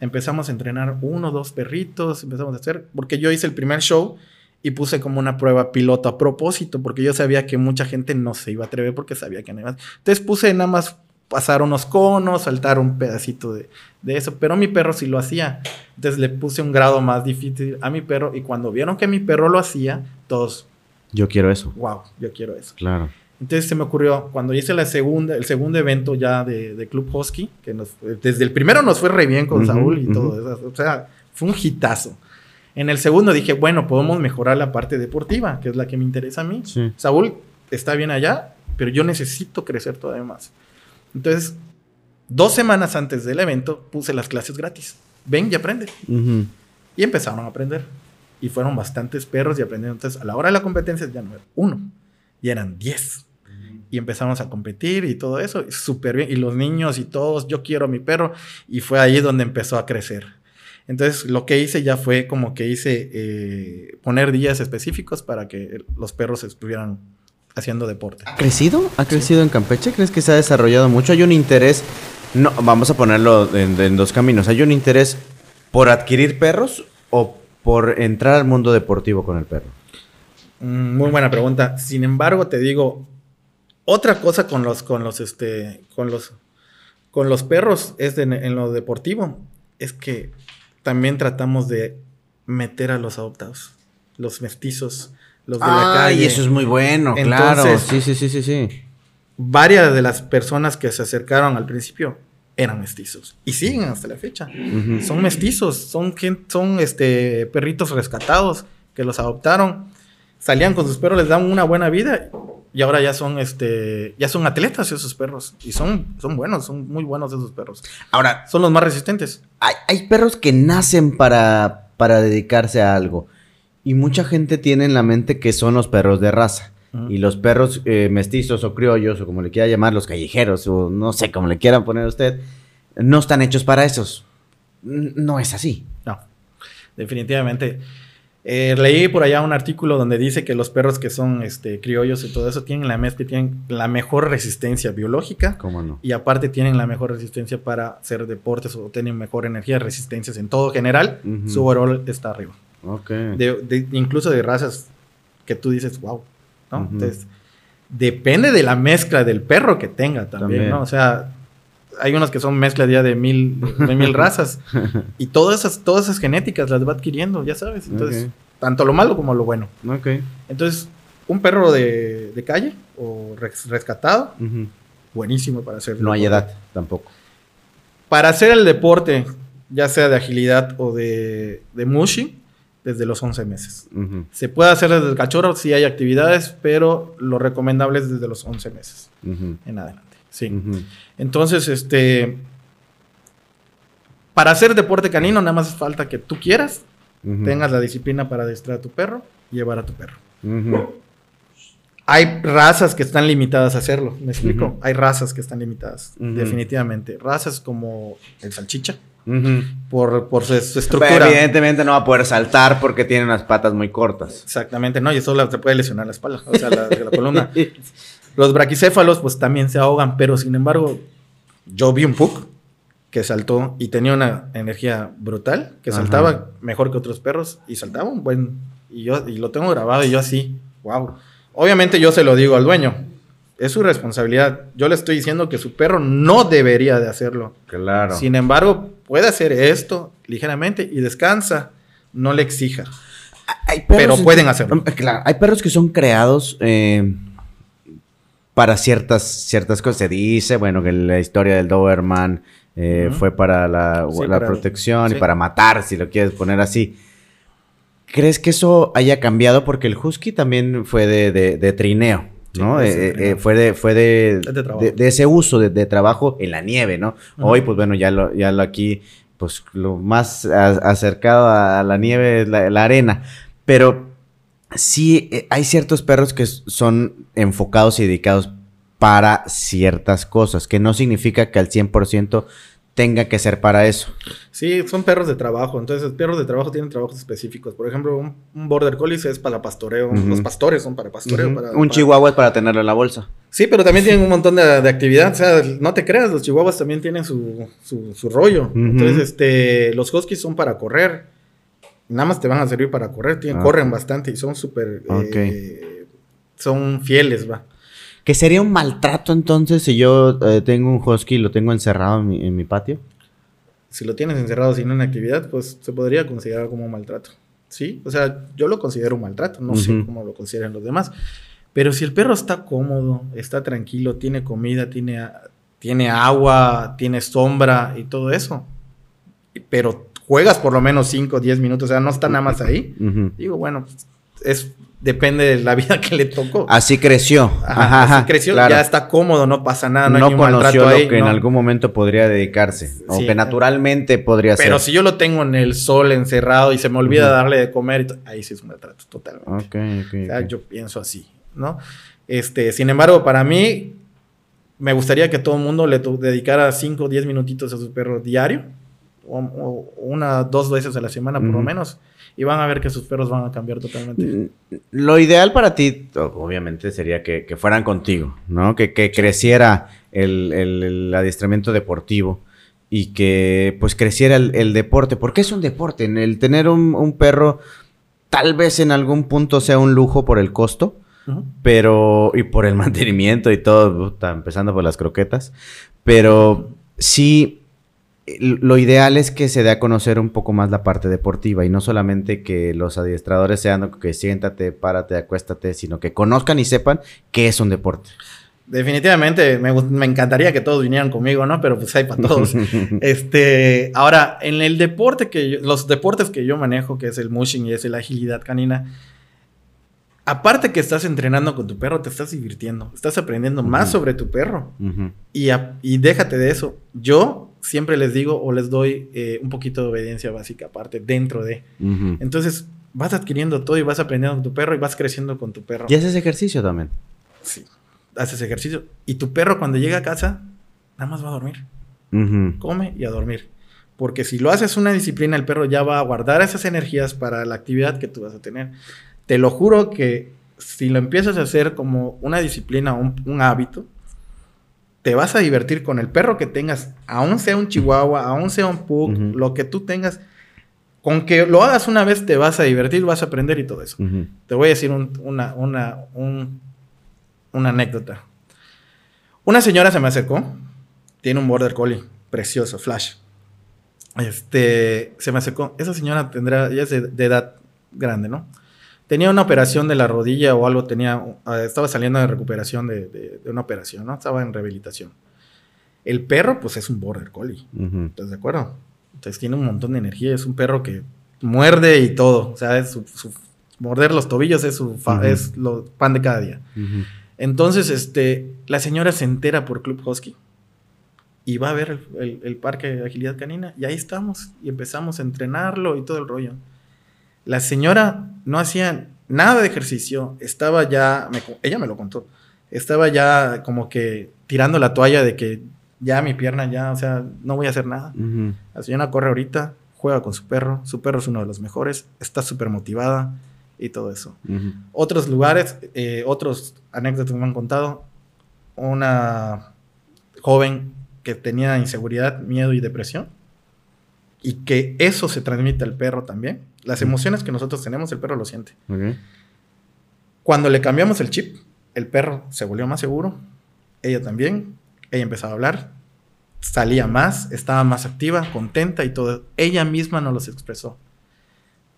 Empezamos a entrenar uno, dos perritos, empezamos a hacer, porque yo hice el primer show y puse como una prueba piloto a propósito, porque yo sabía que mucha gente no se iba a atrever porque sabía que no iba a... Entonces puse nada más pasar unos conos, saltar un pedacito de, eso, pero mi perro sí lo hacía. Entonces le puse un grado más difícil a mi perro y cuando vieron que mi perro lo hacía, todos... Yo quiero eso. Wow, yo quiero eso. Claro. Entonces se me ocurrió, cuando hice la segunda, el segundo evento ya de, Club Husky, que nos, desde el primero nos fue re bien con Saúl y todo eso, o sea, fue un hitazo. En el segundo dije, bueno, podemos mejorar la parte deportiva, que es la que me interesa a mí. Saúl está bien allá, pero yo necesito crecer todavía más. Entonces, dos semanas antes del evento puse las clases gratis. Ven y aprende. Y empezaron a aprender. Y fueron bastantes perros y aprendieron. Entonces, a la hora de la competencia ya no era uno, y eran diez. Y empezamos a competir y todo eso, súper bien. Y los niños y todos, yo quiero a mi perro. Y fue ahí donde empezó a crecer. Entonces, lo que hice ya fue como que hice eh, poner días específicos para que los perros estuvieran haciendo deporte. ¿Ha crecido? ¿Ha crecido en Campeche? ¿Crees que se ha desarrollado mucho? ¿Hay un interés? No, vamos a ponerlo en, dos caminos. ¿Hay un interés por adquirir perros o por entrar al mundo deportivo con el perro? Mm, muy buena pregunta. Sin embargo, te digo, otra cosa con los, con los, este, con los, con los perros es en lo deportivo, es que también tratamos de meter a los adoptados, los mestizos, los de la calle. Y eso es muy bueno, claro. Sí, sí, sí, sí, sí. Varias de las personas que se acercaron al principio eran mestizos y siguen hasta la fecha. Son mestizos, son, son este, perritos rescatados que los adoptaron, salían con sus perros, les dan una buena vida y ahora ya son este ya son atletas esos perros y son son buenos son muy buenos esos perros ahora son los más resistentes hay, hay perros que nacen para para dedicarse a algo y mucha gente tiene en la mente que son los perros de raza. Y los perros eh, mestizos o criollos, o como le quiera llamar, los callejeros, o no sé cómo le quieran poner a usted, no están hechos para esos. No es así. No, definitivamente. Eh, leí por allá un artículo donde dice que los perros que son este, criollos y todo eso tienen la mezcla, tienen la mejor resistencia biológica. ¿Cómo no? Y aparte tienen la mejor resistencia para hacer deportes o tienen mejor energía, resistencias en todo general. Su overall está arriba. De, incluso de razas que tú dices, wow. Entonces, depende de la mezcla del perro que tenga también, ¿no? O sea, hay unos que son mezcla ya de mil, de mil (laughs) razas. y todas esas, todas esas genéticas las va adquiriendo, ya sabes. Entonces, tanto lo malo como lo bueno. Entonces, un perro de, calle o rescatado, buenísimo para hacer. No hay edad tampoco. Para hacer el deporte, ya sea de agilidad o de, de mushi, desde los 11 meses. Se puede hacer desde el cachorro si hay actividades, pero lo recomendable es desde los 11 meses en adelante. Sí. Entonces, este, para hacer deporte canino, nada más falta que tú quieras, tengas la disciplina para adestrar a tu perro y llevar a tu perro. Hay razas que están limitadas a hacerlo, ¿me explico? Hay razas que están limitadas, definitivamente. Razas como el salchicha, por, por su, estructura. evidentemente no va a poder saltar porque tiene unas patas muy cortas. Exactamente, no, y eso se puede lesionar la espalda, o sea, la, columna. (laughs) Los braquicéfalos, pues también se ahogan, pero sin embargo, yo vi un pug que saltó y tenía una energía brutal, que saltaba mejor que otros perros y saltaba un buen. Y yo y lo tengo grabado y yo así, wow. Obviamente yo se lo digo al dueño, es su responsabilidad. Yo le estoy diciendo que su perro no debería de hacerlo. Claro. Sin embargo, puede hacer esto ligeramente y descansa. No le exija. pero pueden hacerlo. Claro, hay perros que son creados eh, para ciertas, ciertas cosas. Se dice, bueno, que la historia del Doberman eh, fue para la, protección y para matar, si lo quieres poner así. ¿Crees que eso haya cambiado? Porque el husky también fue de trineo. ¿no? Eh, eh, fue de, fue de, de, ese uso de, trabajo en la nieve, ¿no? Hoy, pues bueno, ya lo, ya lo aquí, pues lo más acercado a, la nieve es la, arena. Pero sí eh, hay ciertos perros que son enfocados y dedicados para ciertas cosas, que no significa que al 100% tenga que ser para eso. Sí, son perros de trabajo. Entonces, los perros de trabajo tienen trabajos específicos. Por ejemplo, un, border collie es para pastoreo. Los pastores son para pastoreo. un chihuahua es para tenerlo en la bolsa. Sí, pero también tienen un montón de, actividad. O sea, no te creas, los chihuahuas también tienen su, su, rollo. Entonces, este, los huskies son para correr. Nada más te van a servir para correr. Tienen, ah. Corren bastante y son súper... Eh, son fieles, va. ¿Que sería un maltrato entonces si yo eh, tengo un husky y lo tengo encerrado en mi, patio? Si lo tienes encerrado sin una actividad, pues se podría considerar como un maltrato. ¿Sí? O sea, yo lo considero un maltrato, no sé cómo lo consideran los demás. Pero si el perro está cómodo, está tranquilo, tiene comida, tiene, tiene agua, tiene sombra y todo eso, pero juegas por lo menos 5 o 10 minutos, o sea, no está nada más ahí, digo, bueno, es depende de la vida (laughs) que le tocó. Así creció. Ajá, así creció, ya está cómodo, no pasa nada, no, no hay conoció lo que en algún momento podría dedicarse, o que naturalmente podría ser. Pero si yo lo tengo en el sol encerrado y se me olvida darle de comer, ahí sí es un maltrato totalmente. Ok, ok. O sea, yo pienso así, ¿no? Este, sin embargo, para mí, me gustaría que todo el mundo le dedicara 5 o 10 minutitos a su perro diario, o, una, dos veces a la semana por lo menos y van a ver que sus perros van a cambiar totalmente. Mm, lo ideal para ti, obviamente, sería que, fueran contigo, ¿no? Que, creciera el, adiestramiento deportivo y que pues creciera el, deporte. Porque es un deporte. El tener un, perro tal vez en algún punto sea un lujo por el costo, pero y por el (laughs) mantenimiento y todo, empezando por las croquetas, pero sí lo ideal es que se dé a conocer un poco más la parte deportiva y no solamente que los adiestradores sean que siéntate, párate, acuéstate, sino que conozcan y sepan qué es un deporte. Definitivamente, me, encantaría que todos vinieran conmigo, ¿no? Pero pues hay para todos. (laughs) este, ahora, en el deporte que los deportes que yo manejo, que es el mushing y es la agilidad canina, aparte que estás entrenando con tu perro, te estás divirtiendo, estás aprendiendo más sobre tu perro. y, y déjate de eso. Yo siempre les digo o les doy eh, un poquito de obediencia básica aparte, dentro de. Entonces, vas adquiriendo todo y vas aprendiendo con tu perro y vas creciendo con tu perro. ¿Y haces ejercicio también? Sí, haces ejercicio. Y tu perro cuando llega a casa, nada más va a dormir. Come y a dormir. Porque si lo haces una disciplina, el perro ya va a guardar esas energías para la actividad que tú vas a tener. Te lo juro que si lo empiezas a hacer como una disciplina, un, un hábito, te vas a divertir con el perro que tengas, aún sea un chihuahua, aún sea un pug, lo que tú tengas. Con que lo hagas una vez te vas a divertir, vas a aprender y todo eso. Te voy a decir una, una, una anécdota. Una señora se me acercó, tiene un border collie precioso, flash. Este, se me acercó. Esa señora tendrá, ya es de edad grande, ¿no? Tenía una operación de la rodilla o algo, tenía, ah, estaba saliendo de recuperación de, una operación, ¿no? Estaba en rehabilitación. El perro, pues es un border collie, ¿estás de acuerdo? Entonces tiene un montón de energía, es un perro que muerde y todo, o sea, es su, morder los tobillos es su es lo pan de cada día. Entonces, este, la señora se entera por Club Husky y va a ver el, el parque de agilidad canina y ahí estamos y empezamos a entrenarlo y todo el rollo. La señora no hacía nada de ejercicio, estaba ya, ella me lo contó, estaba ya como que tirando la toalla de que ya mi pierna ya, o sea, no voy a hacer nada. La señora corre ahorita, juega con su perro, su perro es uno de los mejores, está súper motivada y todo eso. Otros lugares, eh, otros anécdotas que me han contado, una joven que tenía inseguridad, miedo y depresión, y que eso se transmite al perro también. Las emociones que nosotros tenemos, el perro lo siente. Cuando le cambiamos el chip, el perro se volvió más seguro, ella también, ella empezó a hablar, salía más, estaba más activa, contenta y todo. Ella misma nos los expresó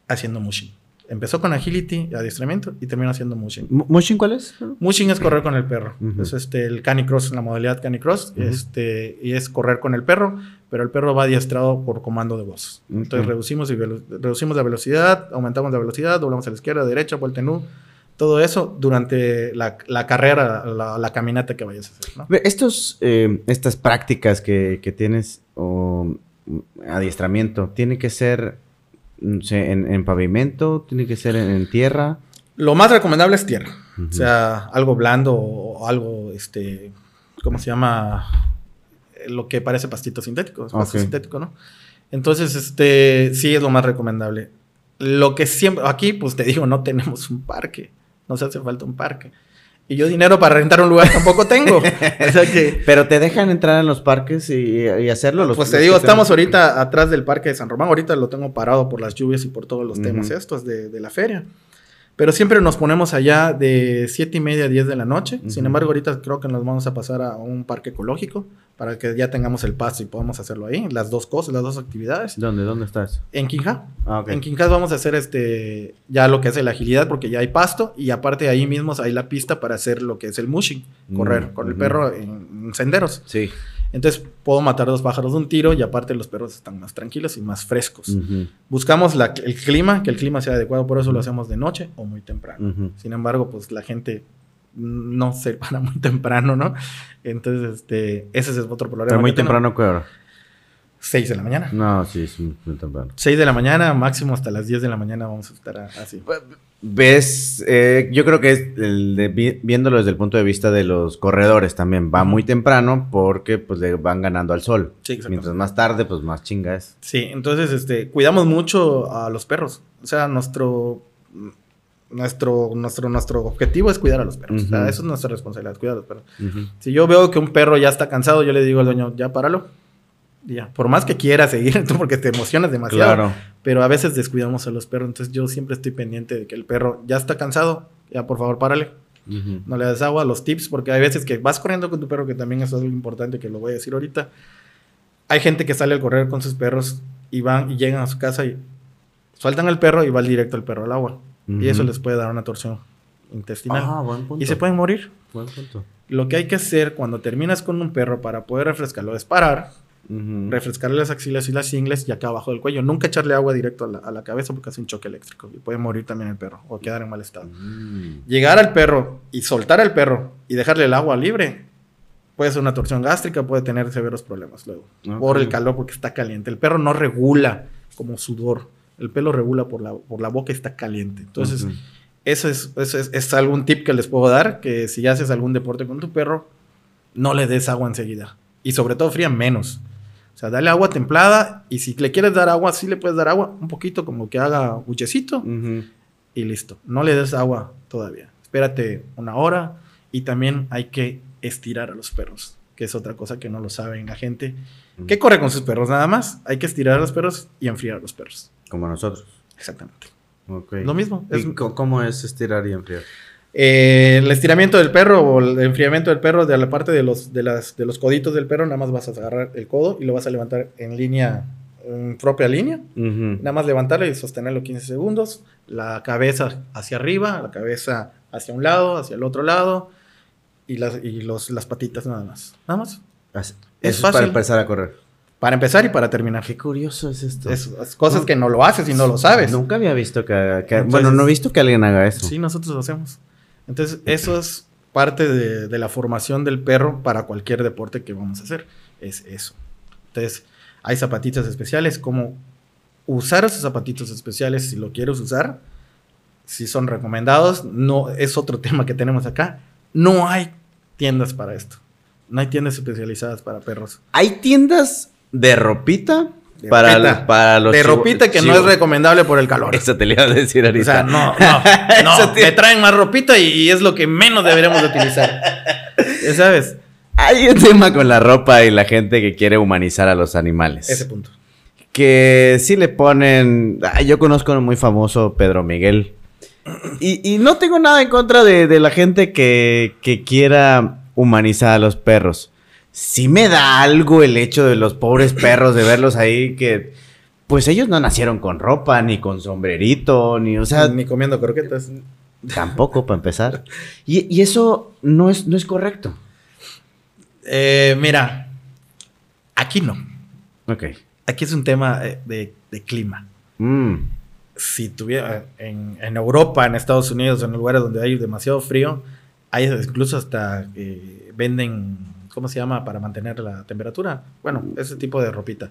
haciendo mushing. Empezó con agility, adiestramiento y terminó haciendo mushing. ¿Mushing cuál es? Mushing es correr con el perro. Es este, el canicross, la modalidad canicross. este, y es correr con el perro, pero el perro va adiestrado por comando de voz. Entonces reducimos, y reducimos la velocidad, aumentamos la velocidad, doblamos a la izquierda, a la derecha, vuelta en U. Todo eso durante la, carrera, la, caminata que vayas a hacer. Estos, eh, estas prácticas que, que tienes o adiestramiento, ¿tiene que ser en, pavimento? ¿Tiene que ser en, tierra? Lo más recomendable es tierra. O sea, algo blando o algo, este, ¿cómo se llama? Lo que parece pastito sintético. Pasto sintético, ¿no? Entonces, este, sí es lo más recomendable. Lo que siempre, aquí, pues te digo, no tenemos un parque. Nos hace falta un parque. Y yo dinero para rentar un lugar tampoco tengo. (laughs) Pero te dejan entrar en los parques y, hacerlo. Los, pues te digo, estamos ahorita atrás del parque de San Román. Ahorita lo tengo parado por las lluvias y por todos los temas estos de, de la feria. Pero siempre nos ponemos allá de 7 y media a 10 de la noche. Sin embargo, ahorita creo que nos vamos a pasar a un parque ecológico para que ya tengamos el paso y podamos hacerlo ahí. Las dos cosas, las dos actividades. ¿Dónde? ¿Dónde estás? En Quinja. Ah, En Quinja vamos a hacer este ya lo que es la agilidad porque ya hay pasto y aparte ahí mismo hay la pista para hacer lo que es el mushing, correr con el perro en senderos. Sí. Entonces puedo matar dos pájaros de un tiro y aparte los perros están más tranquilos y más frescos. Buscamos la, el clima, que el clima sea adecuado, por eso lo hacemos de noche o muy temprano. Sin embargo, pues la gente no se (laughs) para muy temprano, ¿no? Entonces, este, ese es otro problema. Pero muy temprano, ¿qué hora? 6 de la mañana. No, sí, es muy temprano. 6 de la mañana, máximo hasta las 10 de la mañana vamos a estar así. Pues, ves, eh, yo creo que es el de, viéndolo desde el punto de vista de los corredores también, va muy temprano porque pues le van ganando al sol. Sí, Mientras más tarde, pues más chinga es. Sí, entonces este, cuidamos mucho a los perros. O sea, nuestro nuestro, nuestro, nuestro objetivo es cuidar a los perros. o sea, eso es nuestra responsabilidad, cuidar a los perros. Si yo veo que un perro ya está cansado, yo le digo al dueño, ya páralo. Ya, por más que quiera seguir, (laughs) tú porque te emocionas demasiado. Claro. Pero a veces descuidamos a los perros, entonces yo siempre estoy pendiente de que el perro ya está cansado, ya por favor párale. No le das agua, los tips, porque hay veces que vas corriendo con tu perro, que también es algo importante que lo voy a decir ahorita. Hay gente que sale al correr con sus perros y van y llegan a su casa y sueltan al perro y va directo el perro al agua. Y eso les puede dar una torsión intestinal. Ah, buen punto. Y se pueden morir. Buen punto. Lo que hay que hacer cuando terminas con un perro para poder refrescarlo es parar, refrescarle las axilas y las ingles y acá abajo del cuello. Nunca echarle agua directo a la, cabeza porque hace un choque eléctrico y puede morir también el perro o quedar en mal estado. Mm. Llegar al perro y soltar al perro y dejarle el agua libre puede ser una torsión gástrica, puede tener severos problemas luego por el calor porque está caliente. El perro no regula como sudor el pelo regula por la, por la boca y está caliente. Entonces, eso, es, eso es, algún tip que les puedo dar, que si haces algún deporte con tu perro, no le des agua enseguida. Y sobre todo fría menos. O sea, dale agua templada y si le quieres dar agua, sí le puedes dar agua, un poquito como que haga buchecito y listo. No le des agua todavía. Espérate una hora y también hay que estirar a los perros, que es otra cosa que no lo saben la gente. ¿Qué corre con sus perros nada más? Hay que estirar a los perros y enfriar a los perros. Como nosotros. Exactamente. Lo mismo. ¿Cómo es estirar y enfriar? Eh, el estiramiento del perro o el enfriamiento del perro de la parte de los, de, las, de los coditos del perro, nada más vas a agarrar el codo y lo vas a levantar en línea, en propia línea. Nada más levantarlo y sostenerlo 15 segundos. La cabeza hacia arriba, la cabeza hacia un lado, hacia el otro lado y las, y los, las patitas nada más. Nada más. Es, es fácil. para empezar a correr. Para empezar y para terminar. Qué curioso es esto. Es, cosas que no lo haces y no lo sabes. Nunca había visto que, bueno, no he visto que alguien haga eso. Sí, nosotros lo hacemos. Entonces, eso es parte de, la formación del perro para cualquier deporte que vamos a hacer. Es eso. Entonces, hay zapatitos especiales. Como usar esos zapatitos especiales si lo quieres usar, si son recomendados, no es otro (laughs) tema que tenemos acá. No hay tiendas para esto. No hay tiendas especializadas para perros. Hay tiendas de ropita. Para, para los De ropita que no es recomendable por el calor. Eso te le iba a decir ahorita. O sea, no, no, (laughs) no. me traen más ropita y, es lo que menos deberíamos de utilizar. Ya sabes. Hay un tema con la ropa y la gente que quiere humanizar a los animales. Ese punto. Que sí le ponen. yo conozco a un muy famoso Pedro Miguel. Y, no tengo nada en contra de, la gente que, que quiera humanizar a los perros sí me da algo el hecho de los pobres perros, de verlos ahí que... Pues ellos no nacieron con ropa, ni con sombrerito, ni, o sea... Ni comiendo croquetas. Tampoco, para empezar. Y, eso no es, no es correcto. Eh, mira, aquí no. Ok. Aquí es un tema eh, de, clima. Mm. Si tuviera en, Europa, en Estados Unidos, en lugares donde hay demasiado frío, hay incluso hasta eh, venden ¿cómo se llama? Para mantener la temperatura. Bueno, ese tipo de ropita.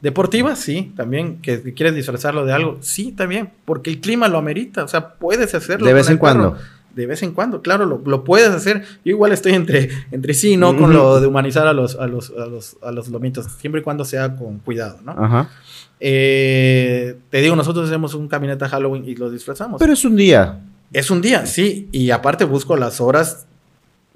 Deportiva, sí, también. Que, quieres disfrazarlo de algo, sí, también. Porque el clima lo amerita. O sea, puedes hacerlo. De vez en cuando. De vez en cuando, claro, lo, puedes hacer. Yo igual estoy entre, entre sí, ¿no? Con lo de humanizar a los, a los, a los, a los lomitos. Siempre y cuando sea con cuidado, ¿no? Ajá. Eh, te digo, nosotros hacemos un caminata Halloween y lo disfrazamos. Pero es un día. Es un día, sí. Y aparte busco las horas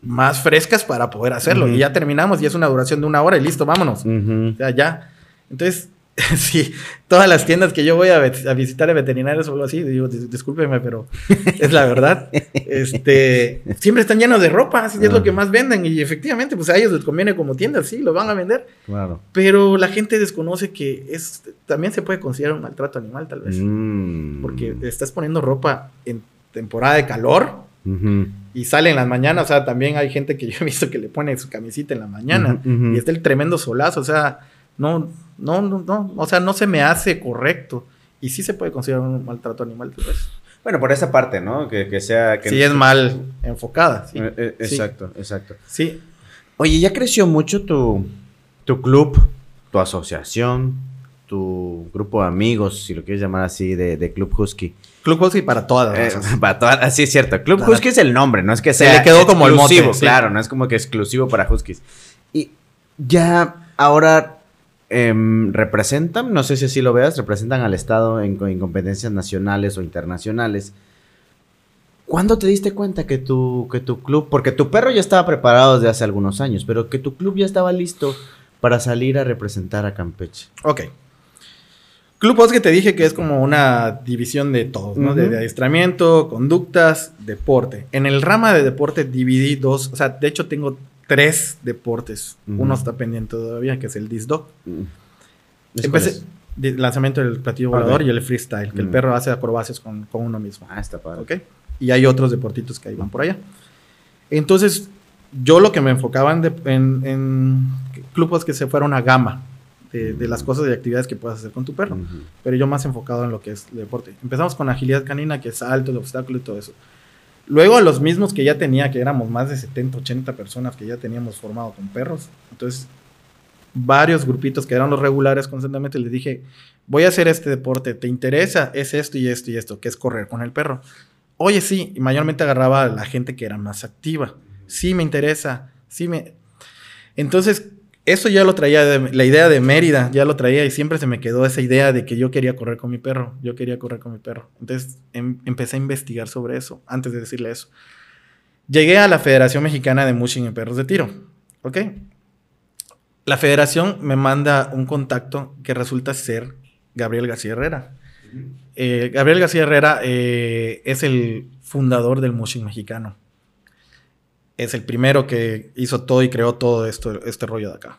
más frescas para poder hacerlo. Y ya terminamos y es una duración de una hora y listo, vámonos. O sea, ya. Entonces, (laughs) sí, todas las tiendas que yo voy a, visitar de veterinarios o algo así, digo, discúlpeme, pero (laughs) es la verdad. este, siempre están llenos de ropa, y es lo que más venden. Y efectivamente, pues a ellos les conviene como tiendas, sí, lo van a vender. Claro. Pero la gente desconoce que es, también se puede considerar un maltrato animal, tal vez. Mm. Porque estás poniendo ropa en temporada de calor Y sale en las mañanas, o sea, también hay gente que yo he visto que le pone su camisita en la mañana y está el tremendo solazo, o sea, no, no, no, no, o sea, no se me hace correcto. Y sí se puede considerar un maltrato animal, pues. Bueno, por esa parte, ¿no? Que, sea... Que sí, es mal enfocada. Sí. Eh, eh, exacto, exacto. Sí. Oye, ¿ya creció mucho tu, tu club, tu asociación, tu grupo de amigos, si lo quieres llamar así, de, Club Husky? Club Husky para todas. Eh, (laughs) para todas, sí es cierto. Club Husky es el nombre, no es que sea Se le quedó como el mote, claro, no es como que exclusivo para Huskies. Y ya ahora Em, representan, no sé si así lo veas, representan al Estado en, competencias nacionales o internacionales. ¿Cuándo te diste cuenta que tu, que tu club, porque tu perro ya estaba preparado desde hace algunos años, pero que tu club ya estaba listo para salir a representar a Campeche? Ok. Club que te dije que es como una división de todos, ¿no? de, adiestramiento, conductas, deporte. En el rama de deporte dividí dos, o sea, de hecho tengo tres deportes. Uno está pendiente todavía, que es el disc Empecé lanzamiento del platillo volador y el freestyle, que el perro hace acrobacias con, uno mismo. Ah, está padre. ¿Ok? Y hay otros deportitos que ahí van por allá. Entonces, yo lo que me enfocaba en, en, clubes que se fuera una gama de, las cosas y actividades que puedas hacer con tu perro. Pero yo más enfocado en lo que es deporte. Empezamos con agilidad canina, que es salto, el obstáculo y todo eso. Luego a los mismos que ya tenía, que éramos más de 70, 80 personas que ya teníamos formado con perros. Entonces, varios grupitos que eran los regulares constantemente, les dije, voy a hacer este deporte, ¿te interesa? Es esto y esto y esto, que es correr con el perro. Oye, sí, y mayormente agarraba a la gente que era más activa. Sí, me interesa, sí me... Entonces, eso ya lo traía, la idea de Mérida, ya lo traía y siempre se me quedó esa idea de que yo quería correr con mi perro, yo quería correr con mi perro. Entonces em, empecé a investigar sobre eso, antes de decirle eso. Llegué a la Federación Mexicana de Mushing en Perros de Tiro, ¿ok? La federación me manda un contacto que resulta ser Gabriel García Herrera. Eh, Gabriel García Herrera eh, es el fundador del Mushing mexicano es el primero que hizo todo y creó todo esto, este rollo de acá.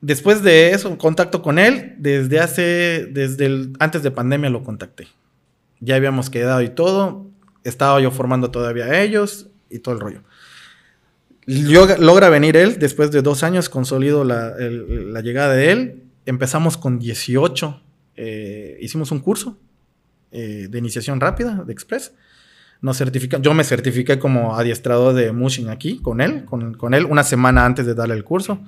Después de eso, contacto con él, desde hace, desde el, antes de pandemia lo contacté. Ya habíamos quedado y todo, estaba yo formando todavía ellos y todo el rollo. logra venir él, después de dos años consolido la, llegada de él, empezamos con 18, eh, hicimos un curso eh, de iniciación rápida, de Express, nos certifican. Yo me certifiqué como adiestrador de Mushin aquí con él, con, él una semana antes de darle el curso.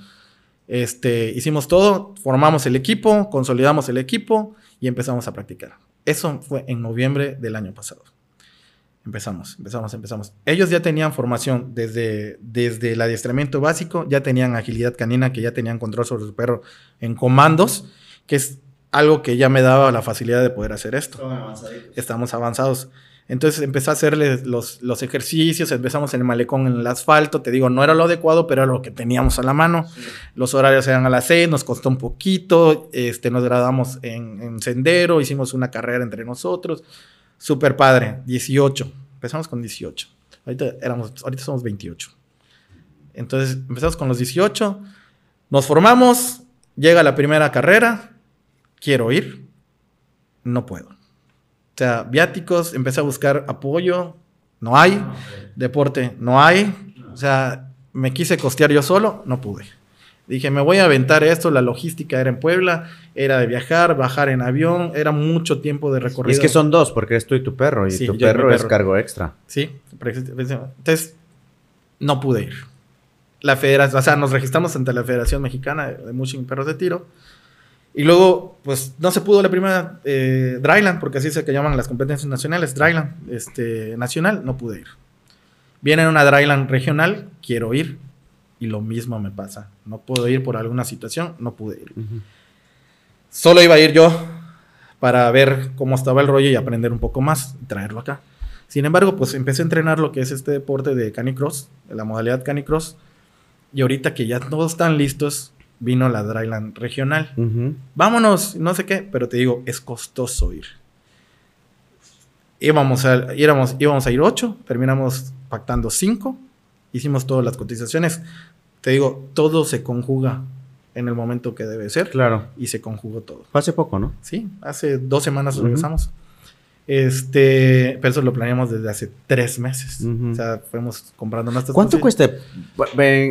Este, hicimos todo, formamos el equipo, consolidamos el equipo y empezamos a practicar. Eso fue en noviembre del año pasado. Empezamos, empezamos, empezamos. Ellos ya tenían formación desde, desde el adiestramiento básico, ya tenían agilidad canina, que ya tenían control sobre su perro en comandos, que es algo que ya me daba la facilidad de poder hacer esto. Estamos avanzados. Entonces empecé a hacerle los, los, ejercicios, empezamos en el malecón, en el asfalto, te digo, no era lo adecuado, pero era lo que teníamos a la mano. Los horarios eran a las seis, nos costó un poquito, este, nos graduamos en, en sendero, hicimos una carrera entre nosotros. Súper padre, 18. Empezamos con 18. Ahorita, éramos, ahorita somos 28. Entonces empezamos con los 18, nos formamos, llega la primera carrera, quiero ir, no puedo sea, viáticos, empecé a buscar apoyo, no hay. Ah, Deporte, no hay. O sea, me quise costear yo solo, no pude. Dije, me voy a aventar esto, la logística era en Puebla, era de viajar, bajar en avión, era mucho tiempo de recorrido. es que son dos, porque eres tú y tu perro, y tu perro, es cargo extra. Sí, entonces no pude ir. La federación, o sea, nos registramos ante la Federación Mexicana de Mushing Perros de Tiro y luego, pues no se pudo la primera eh, Dryland, porque así se que llaman las competencias nacionales, Dryland este, nacional, no pude ir. Viene una Dryland regional, quiero ir, y lo mismo me pasa. No puedo ir por alguna situación, no pude ir. Solo iba a ir yo para ver cómo estaba el rollo y aprender un poco más, y traerlo acá. Sin embargo, pues empecé a entrenar lo que es este deporte de canicross, la modalidad canicross, y ahorita que ya todos están listos, vino la Dryland regional. Vámonos, no sé qué, pero te digo, es costoso ir. Íbamos a, íbamos, íbamos a ir ocho, terminamos pactando cinco, hicimos todas las cotizaciones. Te digo, todo se conjuga en el momento que debe ser. Claro. Y se conjugó todo. hace poco, ¿no? Sí, hace dos semanas regresamos. Este, pero eso lo planeamos desde hace tres meses. O sea, fuimos comprando nuestras ¿Cuánto cuesta?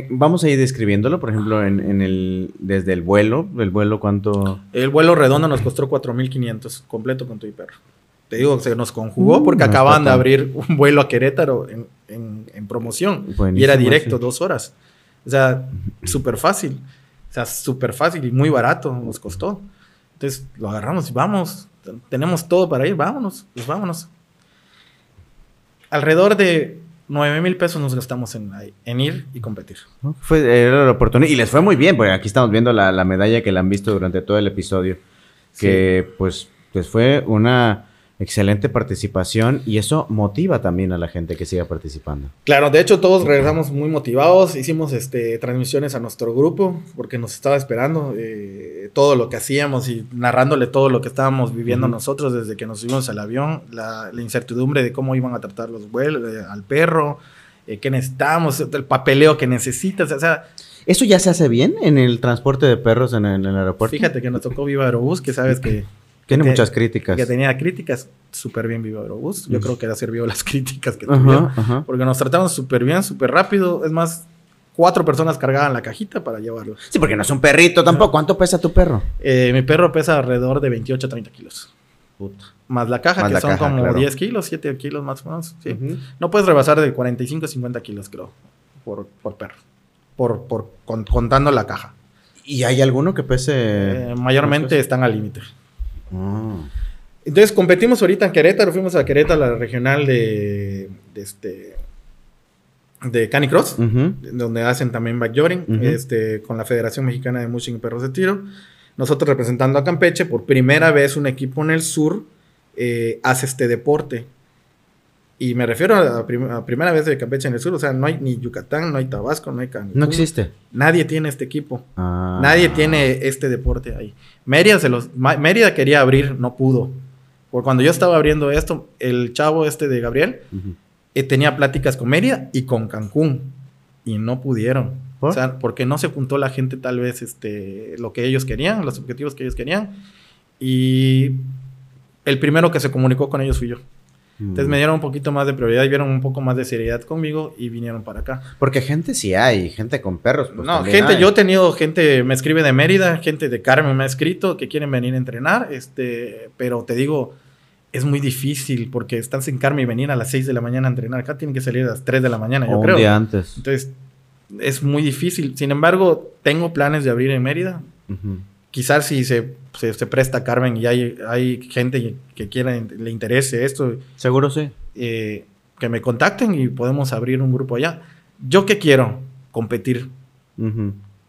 Vamos a ir describiéndolo, por ejemplo, en, el, desde el vuelo. ¿El vuelo cuánto? El vuelo redondo nos costó 4.500, completo con tu y perro. Te digo, se nos conjugó mm, porque acaban de abrir un vuelo a Querétaro en, promoción. y era directo, dos horas. O sea, súper fácil. O sea, súper fácil y muy barato nos costó. Entonces lo agarramos y vamos. Tenemos todo para ir, vámonos, pues vámonos. Alrededor de 9 mil pesos nos gastamos en, en, ir y competir. Fue era la oportunidad y les fue muy bien, porque aquí estamos viendo la, la medalla que le han visto durante todo el episodio. Que pues, pues fue una Excelente participación y eso motiva también a la gente que siga participando. Claro, de hecho todos regresamos muy motivados, hicimos este, transmisiones a nuestro grupo porque nos estaba esperando eh, todo lo que hacíamos y narrándole todo lo que estábamos viviendo nosotros desde que nos subimos al avión, la, incertidumbre de cómo iban a tratar los vuelos, eh, al perro, eh, qué necesitamos, el papeleo que necesitas, o sea... ¿Eso ya se hace bien en el transporte de perros en el, aeropuerto? Fíjate que nos tocó Viva Aerobús, que sabes que tiene muchas críticas. Que tenía críticas súper bien Vivo Aerobús. Yo creo que ha servido las (laughs) críticas que tuvieron. Porque nos trataron súper bien, súper rápido. Es más, cuatro personas cargaban la cajita para llevarlo. Sí, porque no es un perrito tampoco. ¿Cuánto pesa tu perro? Eh, mi perro pesa alrededor de 28 a 30 kilos. Más la caja, que son como 10 kilos, 7 kilos más o menos. Sí. No puedes rebasar de 45 a 50 kilos, creo, por, perro. Por, por contando la caja. ¿Y hay alguno que pese? Eh, mayormente están al límite. Entonces competimos ahorita en Querétaro, fuimos a Querétaro, la regional de, de este de Canicross, donde hacen también backyarding, este, con la Federación Mexicana de Mushing y Perros de Tiro. Nosotros representando a Campeche, por primera vez un equipo en el sur eh, hace este deporte. Y me refiero a la, primera vez de Campeche en el sur, o sea, no hay ni Yucatán, no hay Tabasco, no hay Cancún. No existe. Nadie tiene este equipo. Ah. Nadie tiene este deporte ahí. Mérida, se los, Mérida quería abrir, no pudo. Porque cuando yo estaba abriendo esto, el chavo este de Gabriel eh, tenía pláticas con Mérida y con Cancún. Y no pudieron. O sea, porque no se juntó la gente tal vez este, lo que ellos querían, los objetivos que ellos querían. Y el primero que se comunicó con ellos fui yo. Entonces me dieron un poquito más de prioridad y vieron un poco más de seriedad conmigo y vinieron para acá. Porque gente sí hay, gente con perros. Pues no, gente, yo he tenido gente, me escribe de Mérida, gente de Carmen me ha escrito que quieren venir a entrenar, este, pero te digo, es muy difícil porque están sin Carmen y venir a las 6 de la mañana a entrenar. Acá tienen que salir a las 3 de la mañana, yo creo. Un día antes. Entonces, es muy difícil. Sin embargo, tengo planes de abrir en Mérida quizás si se, se, presta Carmen y hay, hay gente que quiera, le interese esto. Seguro sí. Eh, que me contacten y podemos abrir un grupo allá. ¿Yo qué quiero? Competir.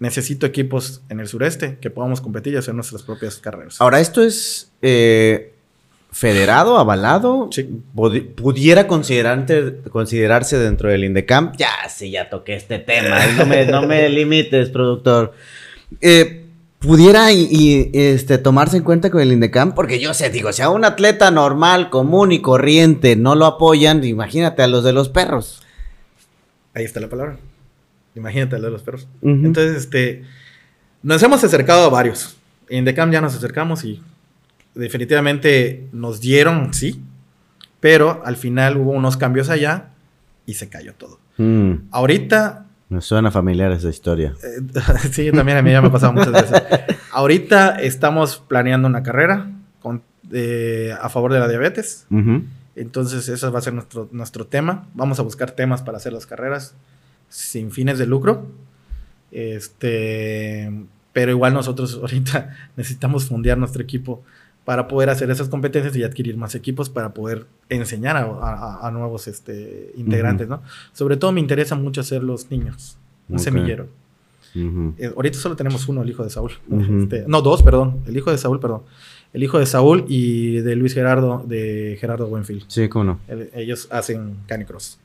Necesito equipos en el sureste que podamos competir y hacer nuestras propias carreras. Ahora, ¿esto es eh, federado, avalado? Sí. ¿Pudiera considerarse dentro del INDECAM? Ya, sí, ya toqué este tema. No me, no me (laughs) limites, productor. Eh, pudiera y, este, tomarse en cuenta con el INDECAM, porque yo sé, digo, si a un atleta normal, común y corriente no lo apoyan, imagínate a los de los perros. Ahí está la palabra. Imagínate a los de los perros. Entonces, este, nos hemos acercado a varios. En INDECAM ya nos acercamos y definitivamente nos dieron, sí, pero al final hubo unos cambios allá y se cayó todo. Mm. Ahorita me suena familiar esa historia. Eh, (laughs) sí, también a mí ya me ha pasado muchas veces. (laughs) Ahorita estamos planeando una carrera a favor de la diabetes. Entonces, ese va a ser nuestro, nuestro tema. Vamos a buscar temas para hacer las carreras sin fines de lucro. Este, pero igual nosotros ahorita (laughs) necesitamos fundear nuestro equipo para poder hacer esas competencias y adquirir más equipos para poder enseñar a, nuevos este, integrantes, ¿no? Sobre todo me interesa mucho hacer los niños, un semillero. Eh, ahorita solo tenemos uno, el hijo de Saúl. Este, no, dos, perdón. El hijo de Saúl, perdón. El hijo de Saúl y de Luis Gerardo, de Gerardo Buenfield. Sí, cómo no. ellos hacen canicross.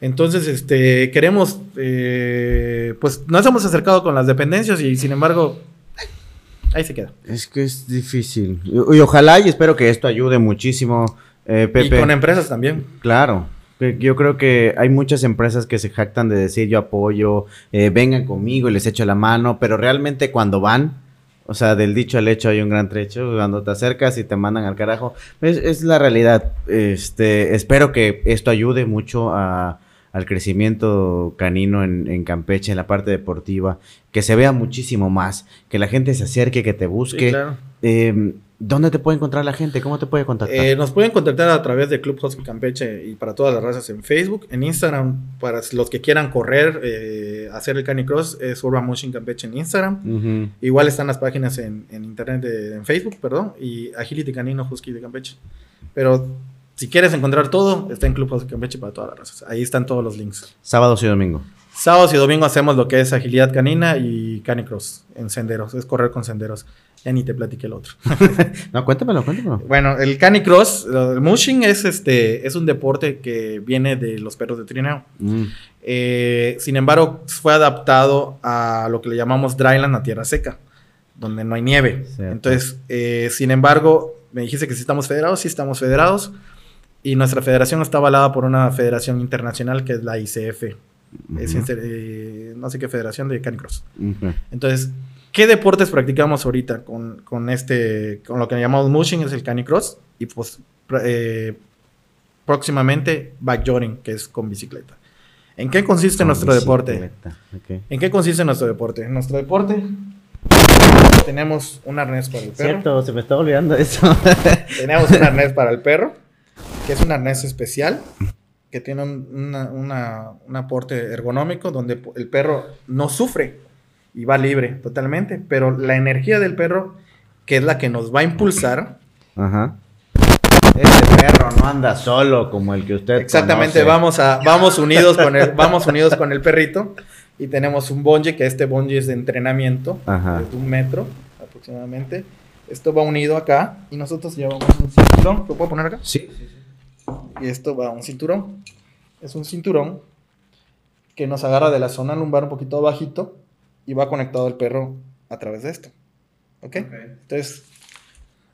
Entonces, este, queremos, eh, pues nos hemos acercado con las dependencias y sin embargo, Ahí se queda. Es que es difícil. Y, ojalá y espero que esto ayude muchísimo, eh, Pepe. Y con empresas también. Claro. Yo creo que hay muchas empresas que se jactan de decir yo apoyo, eh, vengan conmigo y les echo la mano, pero realmente cuando van, O sea, del dicho al hecho hay un gran trecho. Cuando te acercas y te mandan al carajo. Es, es la realidad. Este, espero que esto ayude mucho a, al crecimiento canino en, en, Campeche, en la parte deportiva. Que se vea muchísimo más. Que la gente se acerque, que te busque. Sí, claro. eh, ¿Dónde te puede encontrar la gente? ¿Cómo te puede contactar? Eh, nos pueden contactar a través de Club Hospital Campeche y para todas las razas en Facebook. En Instagram, para los que quieran correr, eh, hacer el canicross, es Urban Motion Campeche en Instagram. Uh -huh. Igual están las páginas en, en internet, de, en Facebook, perdón, y Agility Canino Husky de Campeche. Pero si quieres encontrar todo, está en Club Hospital Campeche para todas las razas. Ahí están todos los links. Sábados y domingo. Sábados y domingo hacemos lo que es agilidad canina y canicross en senderos, es correr con senderos. Ya ni te platiqué el otro. (laughs) no, cuéntamelo, cuéntamelo. Bueno, el canicross, el mushing es este, es un deporte que viene de los perros de trineo. Mm. Eh, sin embargo, fue adaptado a lo que le llamamos dryland, a tierra seca, donde no hay nieve. Cierto. Entonces, eh, sin embargo, me dijiste que sí estamos federados, sí estamos federados. Y nuestra federación está avalada por una federación internacional que es la ICF. Uh -huh. es, eh, no sé qué federación de canicross. Uh -huh. Entonces, ¿qué deportes practicamos ahorita con, con, este, con lo que llamamos mushing, es el canicross? Y pues eh, próximamente backjoring, que es con bicicleta. ¿En qué consiste con nuestro bicicleta. deporte? Okay. ¿En qué consiste nuestro deporte? En nuestro deporte tenemos un arnés para el perro. Cierto, se me está olvidando eso. tenemos un arnés para el perro, que es un arnés especial que tiene un, una, una, un aporte ergonómico donde el perro no sufre y va libre totalmente, pero la energía del perro, que es la que nos va a impulsar. Ajá. Ese perro no anda solo como el que usted Exactamente, conoce. vamos a vamos unidos con el vamos unidos con el perrito y tenemos un bungee que este bungee es de entrenamiento Ajá. de un metro aproximadamente. Esto va unido acá y nosotros llevamos un cinturón. ¿Lo puedo poner acá? Sí, sí, sí y esto va a un cinturón. Es un cinturón que nos agarra de la zona lumbar un poquito bajito y va conectado al perro a través de esto. ¿Ok? okay. Entonces,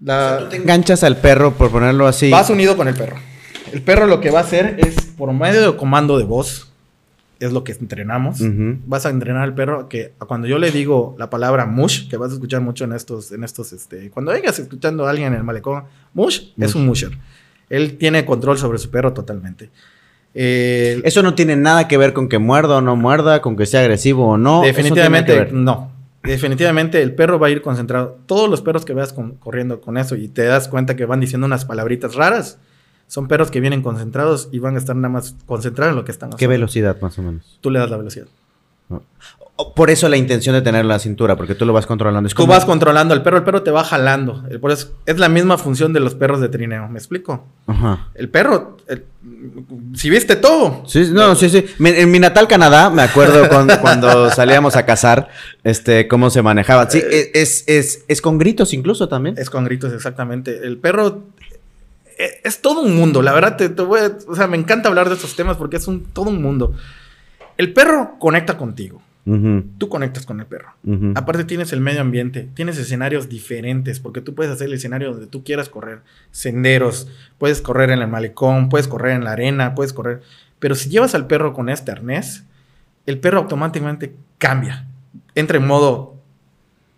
la... o sea, tú te enganchas al perro, por ponerlo así. Vas unido con el perro. El perro lo que va a hacer es, por medio de comando de voz, es lo que entrenamos. Uh -huh. Vas a entrenar al perro que cuando yo le digo la palabra mush, que vas a escuchar mucho en estos, en estos, este, cuando vengas escuchando a alguien en el malecón, mush, mush. es un musher. Él tiene control sobre su perro totalmente. Eh, Eso no tiene nada que ver con que muerda o no muerda, con que sea agresivo o no. Definitivamente no. Definitivamente el perro va a ir concentrado. Todos los perros que veas con, corriendo con eso y te das cuenta que van diciendo unas palabritas raras, son perros que vienen concentrados y van a estar nada más concentrados en lo que están haciendo. ¿Qué velocidad más o menos? Tú le das la velocidad. No. Por eso la intención de tener la cintura, porque tú lo vas controlando. Es como... Tú vas controlando al perro, el perro te va jalando. Por eso es la misma función de los perros de trineo. ¿Me explico? Ajá. El perro, el, si viste todo. Sí, no, sí, sí. En mi natal Canadá, me acuerdo (laughs) con, cuando salíamos a cazar, este, cómo se manejaba. Sí, es, es, es con gritos incluso también. Es con gritos, exactamente. El perro es, es todo un mundo. La verdad, te, te voy a, o sea, me encanta hablar de estos temas porque es un, todo un mundo. El perro conecta contigo. Uh -huh. Tú conectas con el perro. Uh -huh. Aparte tienes el medio ambiente, tienes escenarios diferentes, porque tú puedes hacer el escenario donde tú quieras correr, senderos, puedes correr en el malecón, puedes correr en la arena, puedes correr. Pero si llevas al perro con este arnés, el perro automáticamente cambia, entra en modo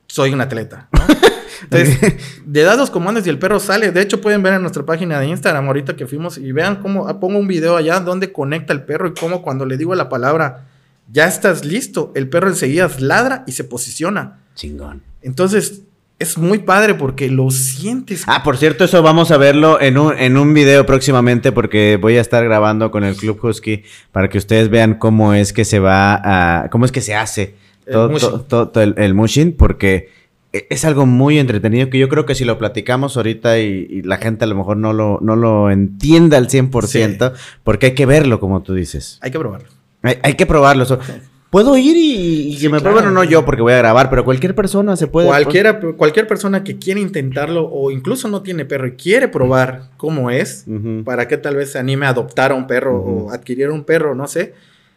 soy un atleta. ¿no? (laughs) Entonces, le das los comandos y el perro sale. De hecho, pueden ver en nuestra página de Instagram ahorita que fuimos y vean cómo pongo un video allá donde conecta el perro y cómo cuando le digo la palabra ya estás listo, el perro enseguida ladra y se posiciona. Chingón. Entonces, es muy padre porque lo sientes. Ah, por cierto, eso vamos a verlo en un, en un video próximamente porque voy a estar grabando con el Club Husky para que ustedes vean cómo es que se va a... cómo es que se hace El todo, el, el mushing porque e- es algo muy entretenido que yo creo que si lo platicamos ahorita y, y la gente a lo mejor no lo, no lo entiende al 100% porque hay que verlo como tú dices. Hay que probarlo. Hay, hay que probarlo. So- Puedo ir y, y Sí, me claro. bueno, no yo porque voy a grabar, pero cualquier persona se puede. Cualquiera, cualquier persona que quiera intentarlo o incluso no tiene perro y quiere probar cómo es, Ujú. para que tal vez se anime a adoptar a un perro Ujú. o adquirir un perro, no sé,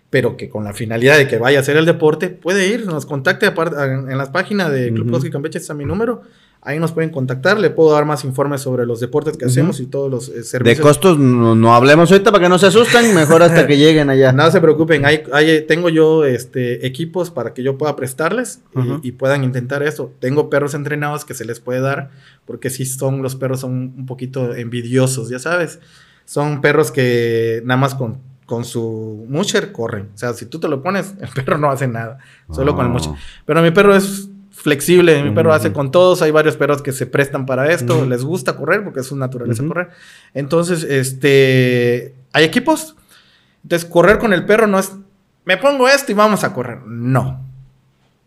pero que con la finalidad de que vaya a hacer el deporte, puede ir, nos contacte en, en las páginas de Club Ujú. Husky Campeche, está mi número. Ahí nos pueden contactar, le puedo dar más informes sobre los deportes que hacemos y todos los eh, servicios. De costos no, hablemos ahorita para que no se asusten, mejor hasta que (laughs) lleguen allá. No se preocupen, hay, tengo yo este, equipos para que yo pueda prestarles y, puedan intentar eso. Tengo perros entrenados que se les puede dar, porque si son, los perros son un poquito envidiosos, ya sabes. Son perros que nada más con, con su musher corren. O sea, si tú te lo pones, el perro no hace nada, solo con el musher. Pero mi perro es flexible. Mi perro hace con todos. Hay varios perros que se prestan para esto. Les gusta correr porque es su naturaleza correr. Entonces, este, hay equipos. Entonces, correr con el perro no es, me pongo esto y vamos a correr. No.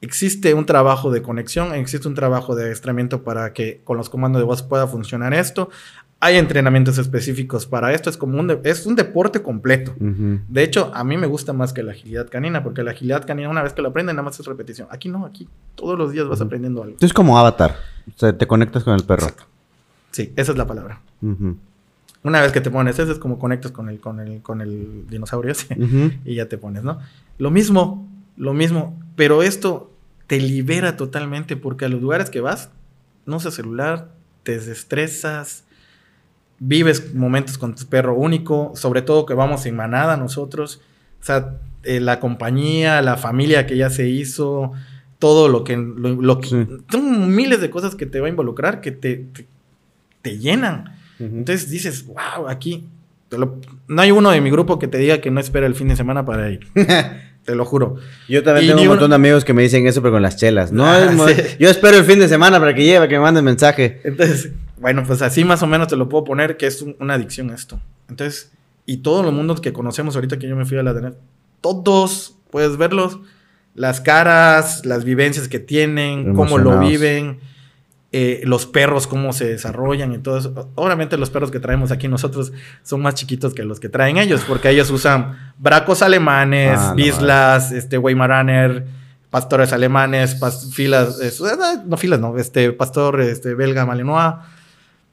Existe un trabajo de conexión, existe un trabajo de adiestramiento para que con los comandos de voz pueda funcionar esto. Hay entrenamientos específicos para esto. Es como un, es un deporte completo. De hecho, a mí me gusta más que la agilidad canina, porque la agilidad canina, una vez que lo aprenden, nada más es repetición. Aquí no, aquí todos los días vas aprendiendo algo. Es como avatar. O sea, te conectas con el perro. Sí, esa es la palabra. Una vez que te pones, eso es como conectas con el, con el, con el dinosaurio (laughs) y ya te pones, ¿no? Lo mismo, lo mismo. Pero esto te libera totalmente porque a los lugares que vas, no usas celular, te desestresas vives momentos con tu perro único, sobre todo que vamos en manada nosotros, o sea, eh, la compañía, la familia que ya se hizo, todo lo que, lo, son miles de cosas que te va a involucrar, que te, te, llenan. Entonces dices, wow, aquí, no hay uno de mi grupo que te diga que no espera el fin de semana para ir. (laughs) te lo juro. Yo también tengo un montón de amigos que me dicen eso, pero con las chelas. No, ah, yo espero el fin de semana para que llegue, que me manden mensaje. Entonces, bueno, pues así más o menos te lo puedo poner que es una adicción esto. Entonces, y todos los mundos que conocemos ahorita que yo me fui a la de todos puedes verlos, las caras, las vivencias que tienen, cómo lo viven, eh, los perros, cómo se desarrollan y todo eso. Obviamente los perros que traemos aquí nosotros son más chiquitos que los que traen ellos, porque ellos usan bracos alemanes, ah, bislas, este Weimaraner, pastores alemanes, filas, eh, no filas, no, este pastor este, belga malinois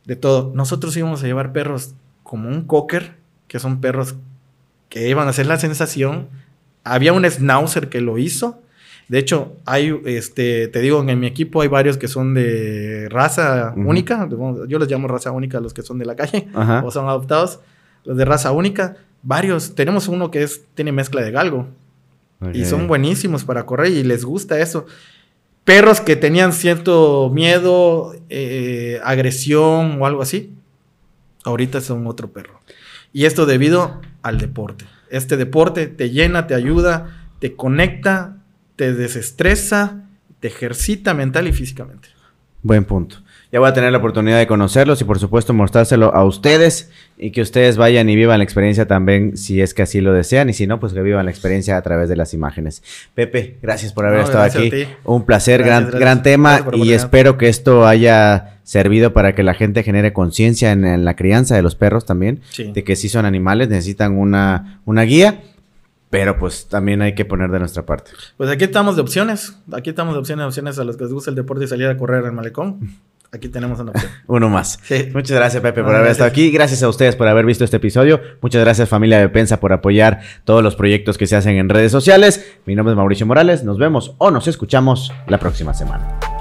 de todo. Nosotros íbamos a llevar perros como un cocker, que son perros que iban a hacer la sensación. Había un schnauzer que lo hizo. De hecho, hay, este, te digo, en mi equipo hay varios que son de raza única. Yo les llamo raza única a los que son de la calle o son adoptados. Los de raza única, varios. Tenemos uno que es, tiene mezcla de galgo. Y son buenísimos para correr y les gusta eso perros que tenían cierto miedo, eh, agresión o algo así, ahorita son otro perro. Y esto debido al deporte. Este deporte te llena, te ayuda, te conecta, te desestresa, te ejercita mental y físicamente. Buen punto. Ya voy a tener la oportunidad de conocerlos y por supuesto mostrárselo a ustedes y que ustedes vayan y vivan la experiencia también si es que así lo desean y si no, pues que vivan la experiencia a través de las imágenes. Pepe, gracias por haber estado aquí. Un placer, gran, gran tema y espero que esto haya servido para que la gente genere conciencia en, la crianza de los perros también, de que si son animales, necesitan una, una guía. Pero pues también hay que poner de nuestra parte. Pues aquí estamos de opciones. Aquí estamos de opciones, opciones a los que les gusta el deporte y salir a correr al malecón. Aquí tenemos una opción. (laughs) Uno más. Muchas gracias, Pepe, por haber estado aquí. Gracias a ustedes por haber visto este episodio. Muchas gracias, familia de Pensa, por apoyar todos los proyectos que se hacen en redes sociales. Mi nombre es Mauricio Morales. Nos vemos o nos escuchamos la próxima semana.